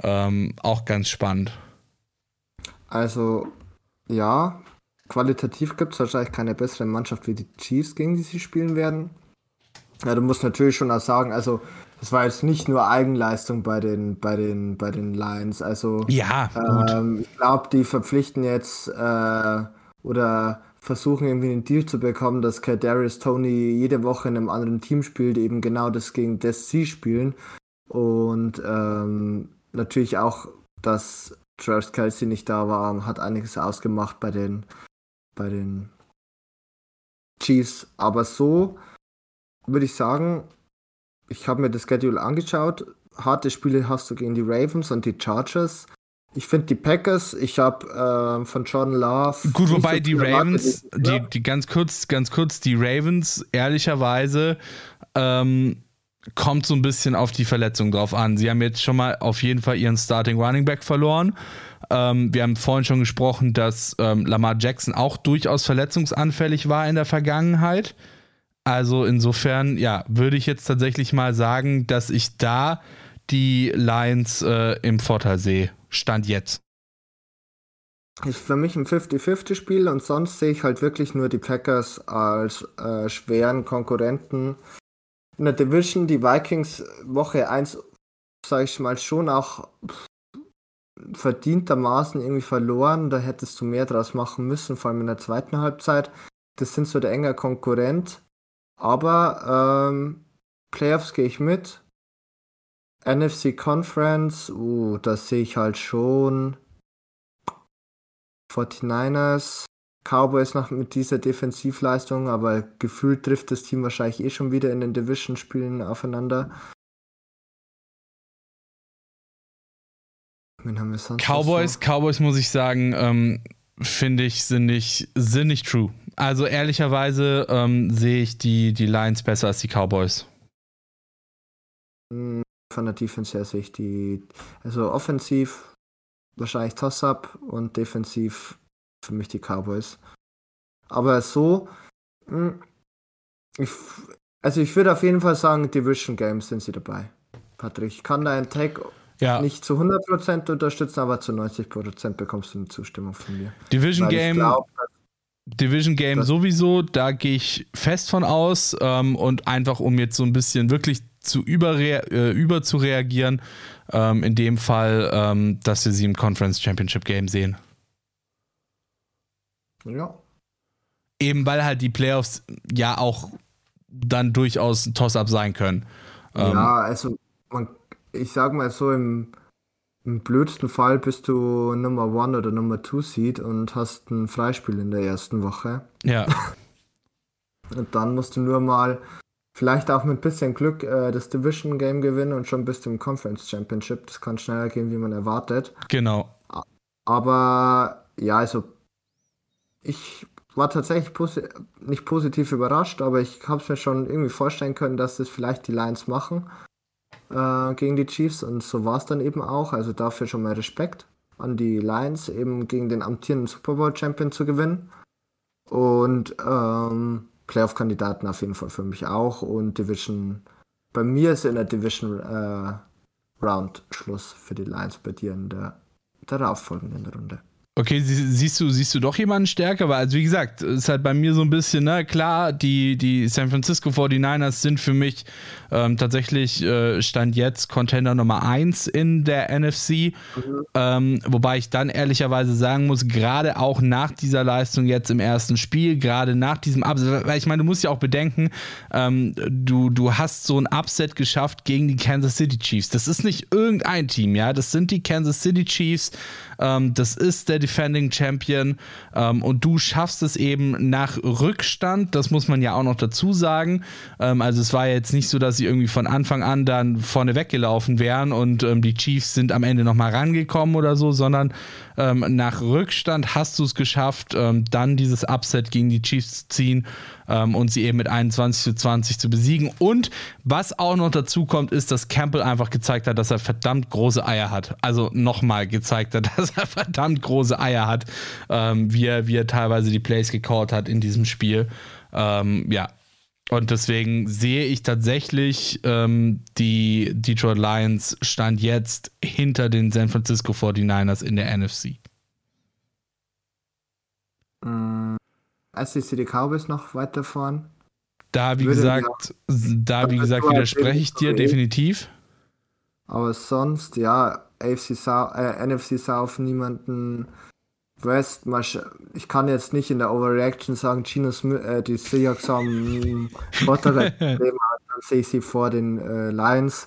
Ähm, auch ganz spannend. Also, ja, qualitativ gibt es wahrscheinlich keine bessere Mannschaft wie die Chiefs, gegen die sie spielen werden. Ja, du musst natürlich schon auch sagen, also das war jetzt nicht nur Eigenleistung bei den, bei den, bei den Lions. Also ja, ähm, ich glaube, die verpflichten jetzt äh, oder versuchen irgendwie einen Deal zu bekommen, dass Kadarius Tony jede Woche in einem anderen Team spielt, eben genau das gegen das sie spielen. Und ähm, natürlich auch, dass Travis Kelsey nicht da war, hat einiges ausgemacht bei den, bei den Chiefs. Aber so würde ich sagen, ich habe mir das Schedule angeschaut. Harte Spiele hast du gegen die Ravens und die Chargers. Ich finde die Packers, ich habe äh, von Jordan Love. Gut, wobei so die Ravens, die, die ganz kurz, ganz kurz, die Ravens, ehrlicherweise, ähm, kommt so ein bisschen auf die Verletzung drauf an. Sie haben jetzt schon mal auf jeden Fall ihren Starting Running Back verloren. Ähm, wir haben vorhin schon gesprochen, dass ähm, Lamar Jackson auch durchaus verletzungsanfällig war in der Vergangenheit. Also insofern, ja, würde ich jetzt tatsächlich mal sagen, dass ich da die Lions äh, im Vorteil sehe. Stand jetzt. Ist für mich ein 50-50-Spiel und sonst sehe ich halt wirklich nur die Packers als äh, schweren Konkurrenten in der Division. Die Vikings Woche 1, sage ich mal, schon auch verdientermaßen irgendwie verloren. Da hättest du mehr draus machen müssen, vor allem in der zweiten Halbzeit. Das sind so der enge Konkurrent. Aber ähm, Playoffs gehe ich mit. NFC Conference, uh, das sehe ich halt schon. 49ers, Cowboys noch mit dieser Defensivleistung, aber gefühlt trifft das Team wahrscheinlich eh schon wieder in den Division-Spielen aufeinander. Cowboys, Cowboys muss ich sagen, ähm, finde ich, sind nicht, sind nicht true. Also ehrlicherweise ähm, sehe ich die, die Lions besser als die Cowboys. Hm, von der Defense her sehe ich die, also offensiv wahrscheinlich Toss-Up und defensiv für mich die Cowboys. Aber so, hm, ich, also ich würde auf jeden Fall sagen, Division Games sind sie dabei. Patrick, ich kann deinen Tag ja. nicht zu 100% unterstützen, aber zu 90% bekommst du eine Zustimmung von mir. Division Weil Game. Glaub, Division Game sowieso, da gehe ich fest von aus ähm, und einfach um jetzt so ein bisschen wirklich zu überre äh, über zu reagieren, ähm, in dem Fall, ähm, dass wir sie im Conference Championship Game sehen. Ja. Eben weil halt die Playoffs ja auch dann durchaus ein Toss-up sein können. Ähm, ja, also man, ich sag mal so, im, im blödsten Fall bist du Nummer One oder Nummer Two Seed und hast ein Freispiel in der ersten Woche. Ja. und dann musst du nur mal vielleicht auch mit ein bisschen Glück äh, das Division Game gewinnen und schon bist du im Conference Championship. Das kann schneller gehen, wie man erwartet. Genau. Aber ja, also ich war tatsächlich posi nicht positiv überrascht, aber ich habe es mir schon irgendwie vorstellen können, dass das vielleicht die Lions machen äh, gegen die Chiefs und so war es dann eben auch. Also dafür schon mal Respekt an die Lions, eben gegen den amtierenden Super Bowl Champion zu gewinnen. Und ähm, Playoff-Kandidaten auf jeden Fall für mich auch und Division. Bei mir ist in der Division äh, Round Schluss für die Lions bei dir in der darauffolgenden Runde. Okay, siehst du, siehst du doch jemanden stärker? Weil, also wie gesagt, ist halt bei mir so ein bisschen, ne, klar, die, die San Francisco 49ers sind für mich ähm, tatsächlich äh, Stand jetzt Contender Nummer 1 in der NFC. Mhm. Ähm, wobei ich dann ehrlicherweise sagen muss, gerade auch nach dieser Leistung jetzt im ersten Spiel, gerade nach diesem Upset, weil ich meine, du musst ja auch bedenken, ähm, du, du hast so ein Upset geschafft gegen die Kansas City Chiefs. Das ist nicht irgendein Team, ja, das sind die Kansas City Chiefs. Ähm, das ist der Defending Champion ähm, und du schaffst es eben nach Rückstand. Das muss man ja auch noch dazu sagen. Ähm, also es war jetzt nicht so, dass sie irgendwie von Anfang an dann vorne weggelaufen wären und ähm, die Chiefs sind am Ende nochmal rangekommen oder so, sondern ähm, nach Rückstand hast du es geschafft, ähm, dann dieses Upset gegen die Chiefs zu ziehen ähm, und sie eben mit 21 zu 20 zu besiegen. Und was auch noch dazu kommt, ist, dass Campbell einfach gezeigt hat, dass er verdammt große Eier hat. Also nochmal gezeigt hat, dass er verdammt große Eier hat, ähm, wie, er, wie er teilweise die Plays gecallt hat in diesem Spiel. Ähm, ja, und deswegen sehe ich tatsächlich ähm, die Detroit Lions stand jetzt hinter den San Francisco 49ers in der NFC. Mm, als die Cowboys noch weiter vorn. Da, wie gesagt, ja, da, wie gesagt, widerspreche ich dir definitiv. Aber sonst, ja, AFC South, äh, NFC South niemanden West, ich kann jetzt nicht in der Overreaction sagen, Gino Smith, äh, die Seahawks haben Vorteile, dann sehe ich sie vor den äh, Lions.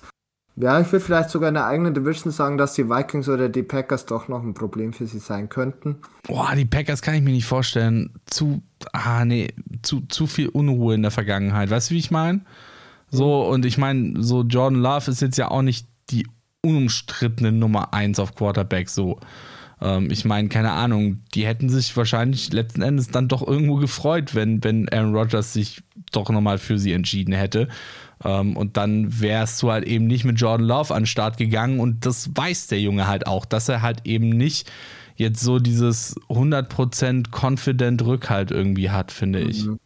Ja, ich würde vielleicht sogar in der eigenen Division sagen, dass die Vikings oder die Packers doch noch ein Problem für sie sein könnten. Boah, die Packers kann ich mir nicht vorstellen. Zu, ah, nee, zu, zu viel Unruhe in der Vergangenheit. Weißt du, wie ich meine? So, und ich meine, so Jordan Love ist jetzt ja auch nicht die unumstrittene Nummer 1 auf Quarterback, so. Ähm, ich meine, keine Ahnung, die hätten sich wahrscheinlich letzten Endes dann doch irgendwo gefreut, wenn, wenn Aaron Rodgers sich doch nochmal für sie entschieden hätte. Ähm, und dann wärst du halt eben nicht mit Jordan Love an den Start gegangen und das weiß der Junge halt auch, dass er halt eben nicht jetzt so dieses 100% confident Rückhalt irgendwie hat, finde ich. Mhm.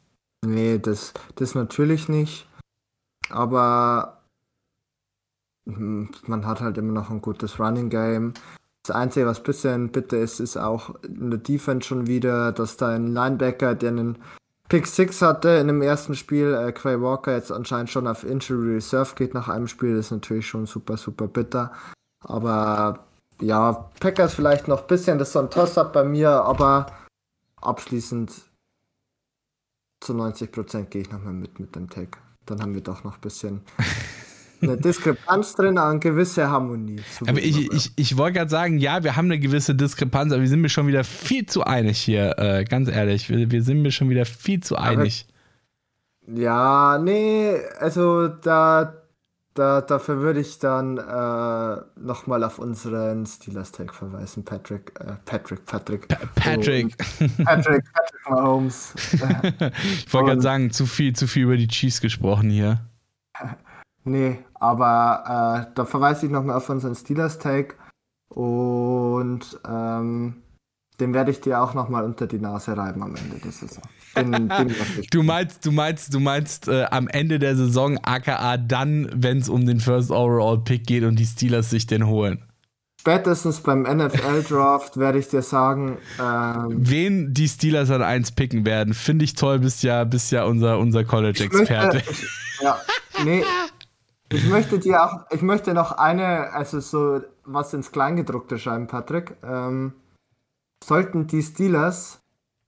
Nee, das, das natürlich nicht. Aber hm, man hat halt immer noch ein gutes Running Game. Das Einzige, was ein bisschen bitter ist, ist auch in der Defense schon wieder, dass da ein Linebacker, der einen Pick 6 hatte in dem ersten Spiel, äh, Quay Walker jetzt anscheinend schon auf Injury Reserve geht nach einem Spiel, das ist natürlich schon super, super bitter. Aber ja, Packers vielleicht noch ein bisschen, das ist so ein Toss-Up bei mir, aber abschließend zu 90% gehe ich nochmal mit mit dem Tag. Dann haben wir doch noch ein bisschen eine Diskrepanz drin, eine gewisse Harmonie. aber ich, ich, ich wollte gerade sagen, ja, wir haben eine gewisse Diskrepanz, aber wir sind mir schon wieder viel zu einig hier, äh, ganz ehrlich. Wir, wir sind mir schon wieder viel zu einig. Aber, ja, nee, also da, da, dafür würde ich dann äh, nochmal auf unseren Steelers-Tag verweisen, Patrick, äh, Patrick, Patrick. Pa Patrick. So, Patrick, Patrick Mahomes. ich wollte gerade sagen, zu viel, zu viel über die Chiefs gesprochen hier. Nee, aber äh, da verweise ich nochmal auf unseren Steelers-Tag und ähm, den werde ich dir auch nochmal unter die Nase reiben am Ende der Saison. Den, den du meinst, du meinst, du meinst äh, am Ende der Saison, aka dann, wenn es um den First Overall Pick geht und die Steelers sich den holen. Spätestens beim NFL Draft werde ich dir sagen, ähm, wen die Steelers an 1 picken werden, finde ich toll, bist ja, bist ja unser, unser College-Experte. Ja, nee, ich möchte dir auch, ich möchte noch eine, also so was ins Kleingedruckte schreiben, Patrick. Ähm, sollten die Steelers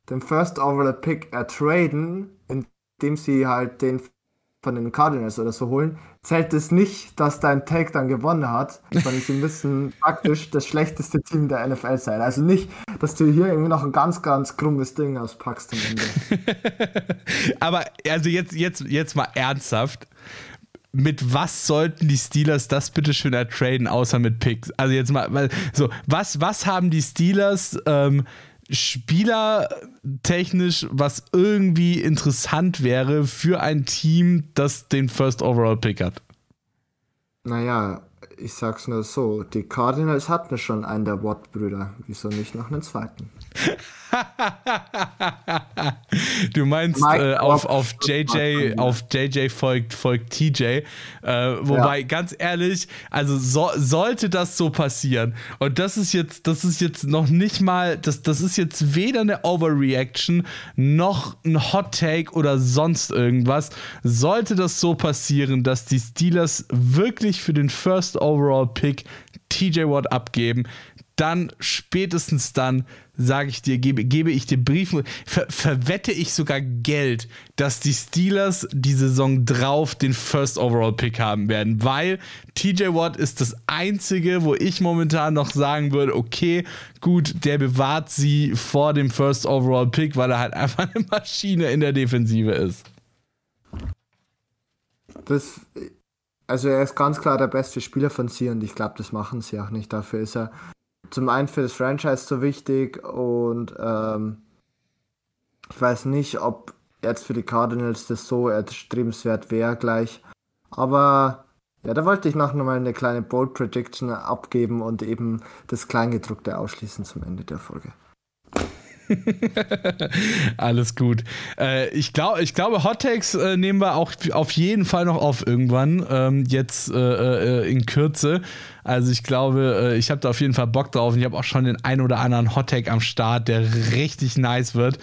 den First Overall Pick ertraden, indem sie halt den von den Cardinals oder so holen, zählt es nicht, dass dein Take dann gewonnen hat, sondern sie müssen praktisch das schlechteste Team der NFL sein. Also nicht, dass du hier irgendwie noch ein ganz, ganz krummes Ding auspackst am Ende. Aber also jetzt, jetzt, jetzt mal ernsthaft mit was sollten die Steelers das bitte schön ertraden, außer mit Picks? Also jetzt mal, so, was, was haben die Steelers ähm, spielertechnisch, was irgendwie interessant wäre für ein Team, das den First Overall Pick hat? Naja, ich sag's nur so, die Cardinals hatten schon einen der Watt-Brüder. Wieso nicht noch einen zweiten? du meinst äh, auf, auf JJ, auf JJ folgt, folgt TJ. Äh, wobei, ja. ganz ehrlich, also so, sollte das so passieren, und das ist jetzt, das ist jetzt noch nicht mal, das, das ist jetzt weder eine Overreaction noch ein Hot Take oder sonst irgendwas. Sollte das so passieren, dass die Steelers wirklich für den First Overall Pick TJ Watt abgeben, dann spätestens dann sage ich dir, gebe, gebe ich dir Briefen, ver, verwette ich sogar Geld, dass die Steelers die Saison drauf den First Overall Pick haben werden, weil TJ Watt ist das einzige, wo ich momentan noch sagen würde, okay, gut, der bewahrt sie vor dem First Overall Pick, weil er halt einfach eine Maschine in der Defensive ist. Das, also er ist ganz klar der beste Spieler von sie und ich glaube, das machen sie auch nicht. Dafür ist er zum einen für das Franchise so wichtig und ähm, ich weiß nicht, ob jetzt für die Cardinals das so erstrebenswert wäre gleich. Aber ja, da wollte ich noch mal eine kleine Bold Prediction abgeben und eben das Kleingedruckte ausschließen zum Ende der Folge. Alles gut. Äh, ich, glaub, ich glaube, Hot Takes äh, nehmen wir auch auf jeden Fall noch auf irgendwann. Ähm, jetzt äh, äh in Kürze. Also ich glaube, äh, ich habe da auf jeden Fall Bock drauf und ich habe auch schon den ein oder anderen Hottag am Start, der richtig nice wird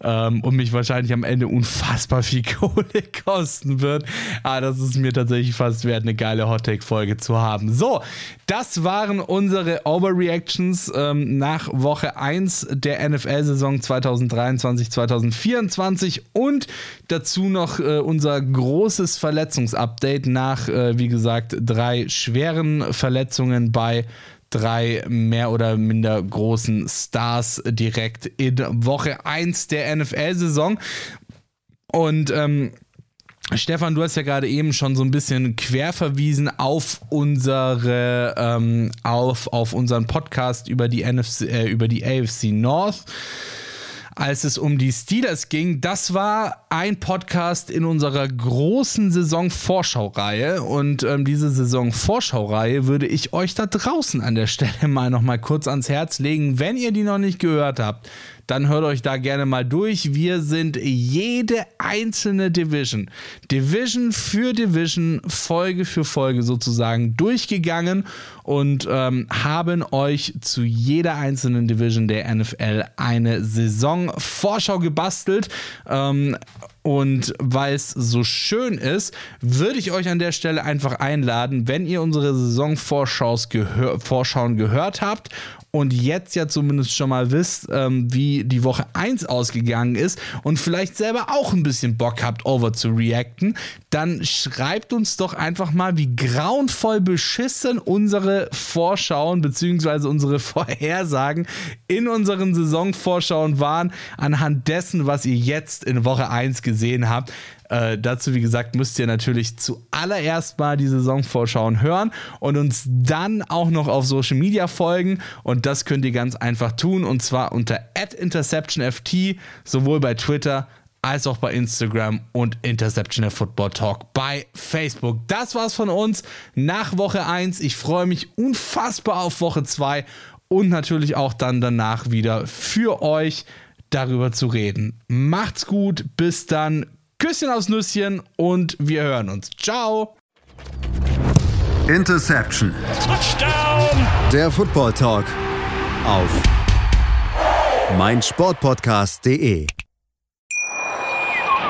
ähm, und mich wahrscheinlich am Ende unfassbar viel Kohle kosten wird. Aber das ist mir tatsächlich fast wert, eine geile Hottag-Folge zu haben. So, das waren unsere Overreactions ähm, nach Woche 1 der NFL-Saison 2023-2024 und dazu noch äh, unser großes Verletzungsupdate nach, äh, wie gesagt, drei schweren Verletzungen Verletzungen bei drei mehr oder minder großen Stars direkt in Woche 1 der NFL-Saison. Und ähm, Stefan, du hast ja gerade eben schon so ein bisschen quer verwiesen auf unsere, ähm, auf, auf unseren Podcast über die NFC, äh, über die AFC North. Als es um die Steelers ging. Das war ein Podcast in unserer großen Saison-Vorschau-Reihe. Und ähm, diese Saison-Vorschau-Reihe würde ich euch da draußen an der Stelle mal noch mal kurz ans Herz legen, wenn ihr die noch nicht gehört habt dann hört euch da gerne mal durch. Wir sind jede einzelne Division, Division für Division, Folge für Folge sozusagen durchgegangen und ähm, haben euch zu jeder einzelnen Division der NFL eine Saisonvorschau gebastelt. Ähm, und weil es so schön ist, würde ich euch an der Stelle einfach einladen, wenn ihr unsere Saisonvorschaus gehör gehört habt und jetzt ja zumindest schon mal wisst, ähm, wie die Woche 1 ausgegangen ist und vielleicht selber auch ein bisschen Bock habt, over zu reacten, dann schreibt uns doch einfach mal, wie grauenvoll beschissen unsere Vorschauen bzw. unsere Vorhersagen in unseren Saisonvorschauen waren, anhand dessen, was ihr jetzt in Woche 1 gesehen habt. Äh, dazu, wie gesagt, müsst ihr natürlich zuallererst mal die Saisonvorschauen hören und uns dann auch noch auf Social Media folgen. Und das könnt ihr ganz einfach tun und zwar unter InterceptionFT, sowohl bei Twitter als auch bei Instagram und Interception Football Talk bei Facebook. Das war's von uns nach Woche 1. Ich freue mich unfassbar auf Woche 2 und natürlich auch dann danach wieder für euch darüber zu reden. Macht's gut, bis dann. Küsschen aufs Nüsschen und wir hören uns. Ciao. Interception. Touchdown. Der Football Talk auf meinsportpodcast.de.